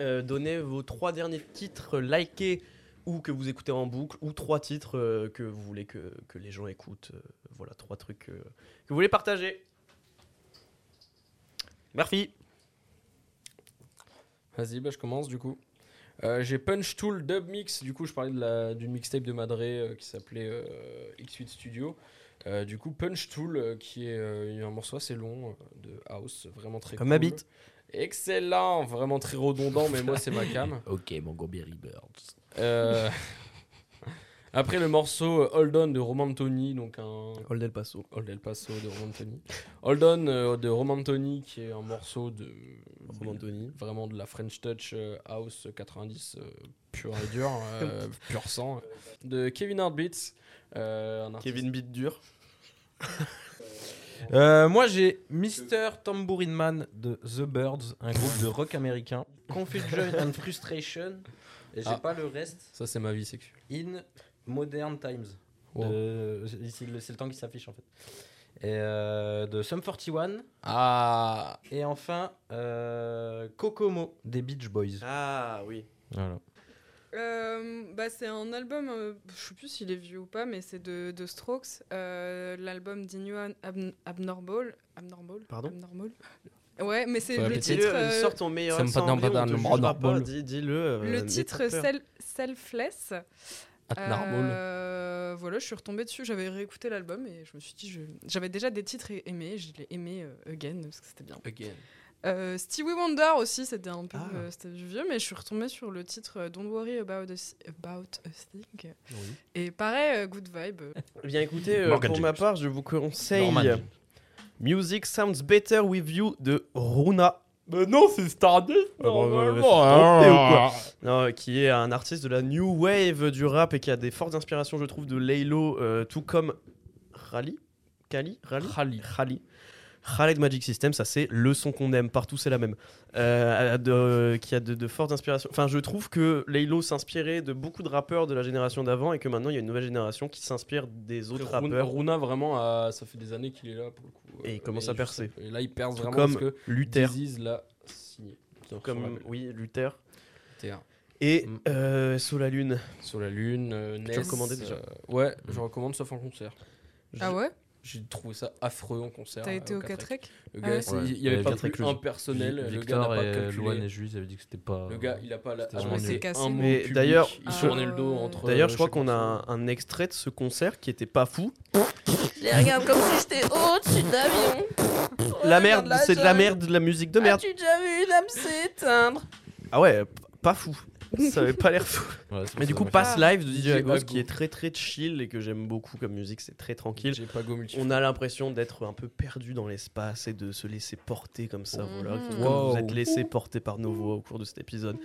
Euh, donnez vos trois derniers titres likés ou que vous écoutez en boucle, ou trois titres que vous voulez que, les gens écoutent. Voilà, trois trucs que vous voulez partager. Merci. Vas-y, bah, je commence du coup. Euh, j'ai Punch Tool Dub Mix. Du coup, je parlais d'une mixtape de Madre euh, qui s'appelait euh, X8 Studio. Du coup, Punch Tool, qui est un morceau assez long de house, vraiment très Comme cool. ma bite. Excellent, vraiment très redondant, mais moi c'est ma cam. <laughs> Ok, mon Birds. <laughs> Euh, Après le morceau euh, Hold On de Roman Tony, donc un Hold El Paso. Hold El Paso de Roman Tony. Hold On euh, de Roman Tony, qui est un morceau de Roman Tony. vraiment de la French Touch euh, House 90 euh, pur et dur, euh, <laughs> pur sang, de Kevin euh, artiste- Kevin Beat dur. <laughs> Euh, moi j'ai Mr. Tambourine Man de The Birds, un groupe de rock américain. Confusion and Frustration. Et j'ai Ah. pas le reste. Ça, c'est ma vie sexuelle. In Modern Times. Wow. De- C'est le, temps qui s'affiche en fait. Et euh, de Sum 41. Ah Et enfin euh, Kokomo des Beach Boys. Ah oui. Voilà. Euh, bah, c'est un album, euh, je sais plus s'il est vieux ou pas, mais c'est de, de Strokes, euh, l'album d'Inuan Ab- Abnormal. Abnormal? Pardon? Abnormal Ouais, mais c'est le titre. Euh, sors ton meilleur pas anglais, d'un- on te d'un- jugera d'un- pas, dis- dis-le. euh, le titre pas peur. Sel- Selfless. Euh, voilà, je suis retombée dessus, j'avais réécouté l'album et je me suis dit, je- j'avais déjà des titres aimés, je l'ai aimé euh, again parce que c'était bien. Again. Euh, Stevie Wonder aussi, c'était un peu Ah. euh, c'était du vieux, mais je suis retombée sur le titre euh, Don't Worry About a, about a Thing. Et pareil, euh, Good Vibe. Eh Bien écoutez, euh, pour ma part, je vous conseille Norman. Music Sounds Better With You de Runa. Mais non, c'est Stardust bah, normalement, hein. Non, qui est un artiste de la new wave du rap et qui a des fortes inspirations, je trouve, de Laylo, euh, tout comme Rally Kali Rally Rally. Rally. De Magic System, ça c'est le son qu'on aime, partout c'est la même. Euh, de- qui a de, de fortes inspirations. Enfin, je trouve que Laylo s'inspirait de beaucoup de rappeurs de la génération d'avant et que maintenant il y a une nouvelle génération qui s'inspire des autres Runa, rappeurs. Runa, vraiment, a- ça fait des années qu'il est là pour le coup. Et il commence Et à percer. juste- Et là, il perce vraiment comme parce que Luther. L'a signé. Comme, oui, Luther. Et Mm. euh, Sous la Lune. Sur la Lune, euh, tu Ness, recommandais déjà euh, Ouais, je recommande sauf en concert. Ah ouais? J'ai trouvé ça affreux en concert. T'as euh, été au Catrec. 4 Le Ah gars, c'est- Ouais. il y avait Ouais, pas Catrec, plus le- un personnel. le gars n'a Victor pas et calculé. Et Jules avaient dit que c'était pas. Le gars, il a pas la. Ah, un d'ailleurs, il je- tournait le dos entre. D'ailleurs, euh, je crois qu'on a un, extrait de ce concert qui était pas fou. Je les regarde comme si j'étais au-dessus d'avion. La merde, c'est de la merde, de la musique de merde. As-tu déjà vu une âme s'éteindre? Ah ouais, pas fou. Ça avait pas l'air fou. Ouais, Mais du coup. Pass Live de DJ Agos qui est très très chill et que j'aime beaucoup comme musique, c'est très tranquille. On a l'impression d'être un peu perdu dans l'espace et de se laisser porter comme ça. Voilà, comme Wow. vous êtes laissé porter par nos voix au cours de cet épisode.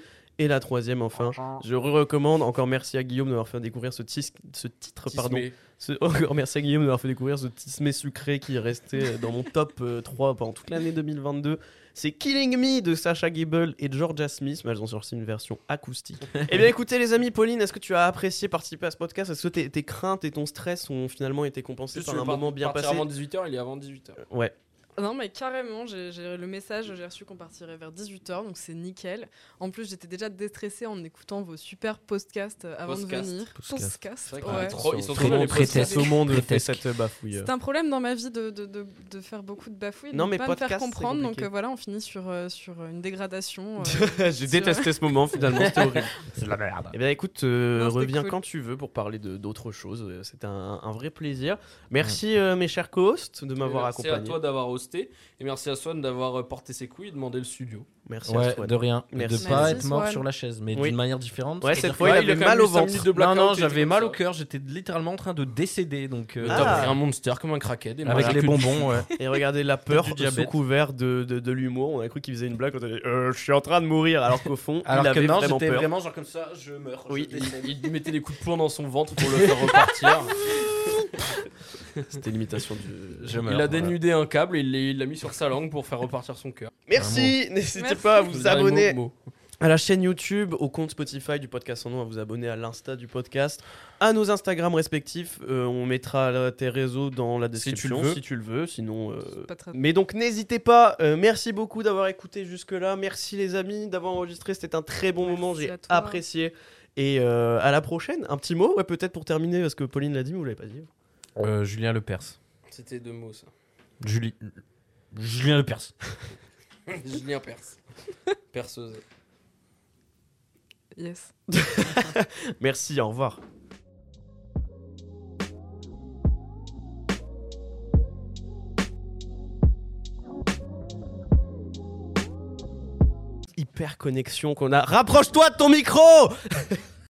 Et la troisième, enfin, je recommande. Encore merci à Guillaume de m'avoir fait découvrir ce, tis- ce titre. Pardon. Ce- <laughs> Encore merci à Guillaume de m'avoir fait découvrir ce tismé sucré qui est resté dans mon top euh, 3 pendant toute l'année 2022. C'est Killing Me de Sacha Gable et Georgia Smith, mais elles ont sorti une version acoustique. <laughs> eh bien écoutez les amis, Pauline, est-ce que tu as apprécié participer à ce podcast? Est-ce que tes, tes craintes et ton stress ont finalement été compensés Juste, par un par- moment bien passé? avant 18h, il est avant 18h. Ouais. Non, mais carrément, j'ai le message, j'ai reçu qu'on partirait vers 18h, donc c'est nickel. En plus, j'étais déjà déstressée en écoutant vos super podcasts euh, avant de venir. Podcast. Podcast, C'est vrai qu'on ouais. ils sont tout trop le bien, monde les préteste podcasts. au monde fait cette bafouille. C'est un problème dans ma vie de, de, de, de faire beaucoup de bafouilles, Non, de mais pas me podcast, faire c'est comprendre. Donc euh, voilà, on finit sur, euh, sur une dégradation. euh, <laughs> J'ai détesté ce moment finalement, c'était horrible. <laughs> C'est de la merde. Eh bien écoute, euh, Non, reviens cool. quand tu veux pour parler de- d'autres choses. C'était un, un vrai plaisir. Merci euh, mes chers co-hosts de m'avoir Merci accompagné. à toi d'avoir hosté. Hosté. Et merci à Swan d'avoir euh, porté ses couilles et demandé le studio. Merci à Ouais, Swan. de rien. Merci. De pas Merci, être mort Swan. sur la chaise, mais Oui. d'une manière différente. Ouais, cette fois, il il avait mal au ventre. de Non, non, j'avais mal au cœur, j'étais littéralement en train de décéder, donc euh, Ah. Pris un monster comme un crackhead. avec les bonbons, ouais. Et regardez la <laughs> peur sous couvert de, de, de l'humour. On a cru qu'il faisait une blague quand dit Euh, Je suis en train de mourir. Alors qu'au fond, Alors il que avait non, vraiment j'étais peur. vraiment genre comme ça, je meurs. Oui, je décède. Il, il mettait des coups de poing dans son ventre pour le faire repartir. <laughs> <laughs> C'était l'imitation du. Il a voilà. dénudé un câble et il l'a- mis sur sa langue pour faire repartir son cœur. Merci N'hésitez pas à vous abonner mot- mot. à la chaîne YouTube, au compte Spotify du podcast en nom, à vous abonner à l'Insta du podcast, à nos Instagram respectifs. Euh, on mettra tes réseaux dans la tu le description veux. si tu le veux. Sinon. euh, C'est pas très- Mais donc n'hésitez pas, euh, merci beaucoup d'avoir écouté jusque-là, merci les amis d'avoir enregistré, c'était un très bon Merci moment, j'ai apprécié. Et euh, à la prochaine, un petit mot, ouais, peut-être pour terminer, parce que Pauline l'a dit, mais vous l'avez pas dit. Euh, Julien Lepers. C'était deux mots ça. Julie. Julien Lepers. <laughs> Julien Perse. Perceuse. Yes. <laughs> Merci, au revoir. Hyper connexion qu'on a. Rapproche-toi de ton micro <laughs>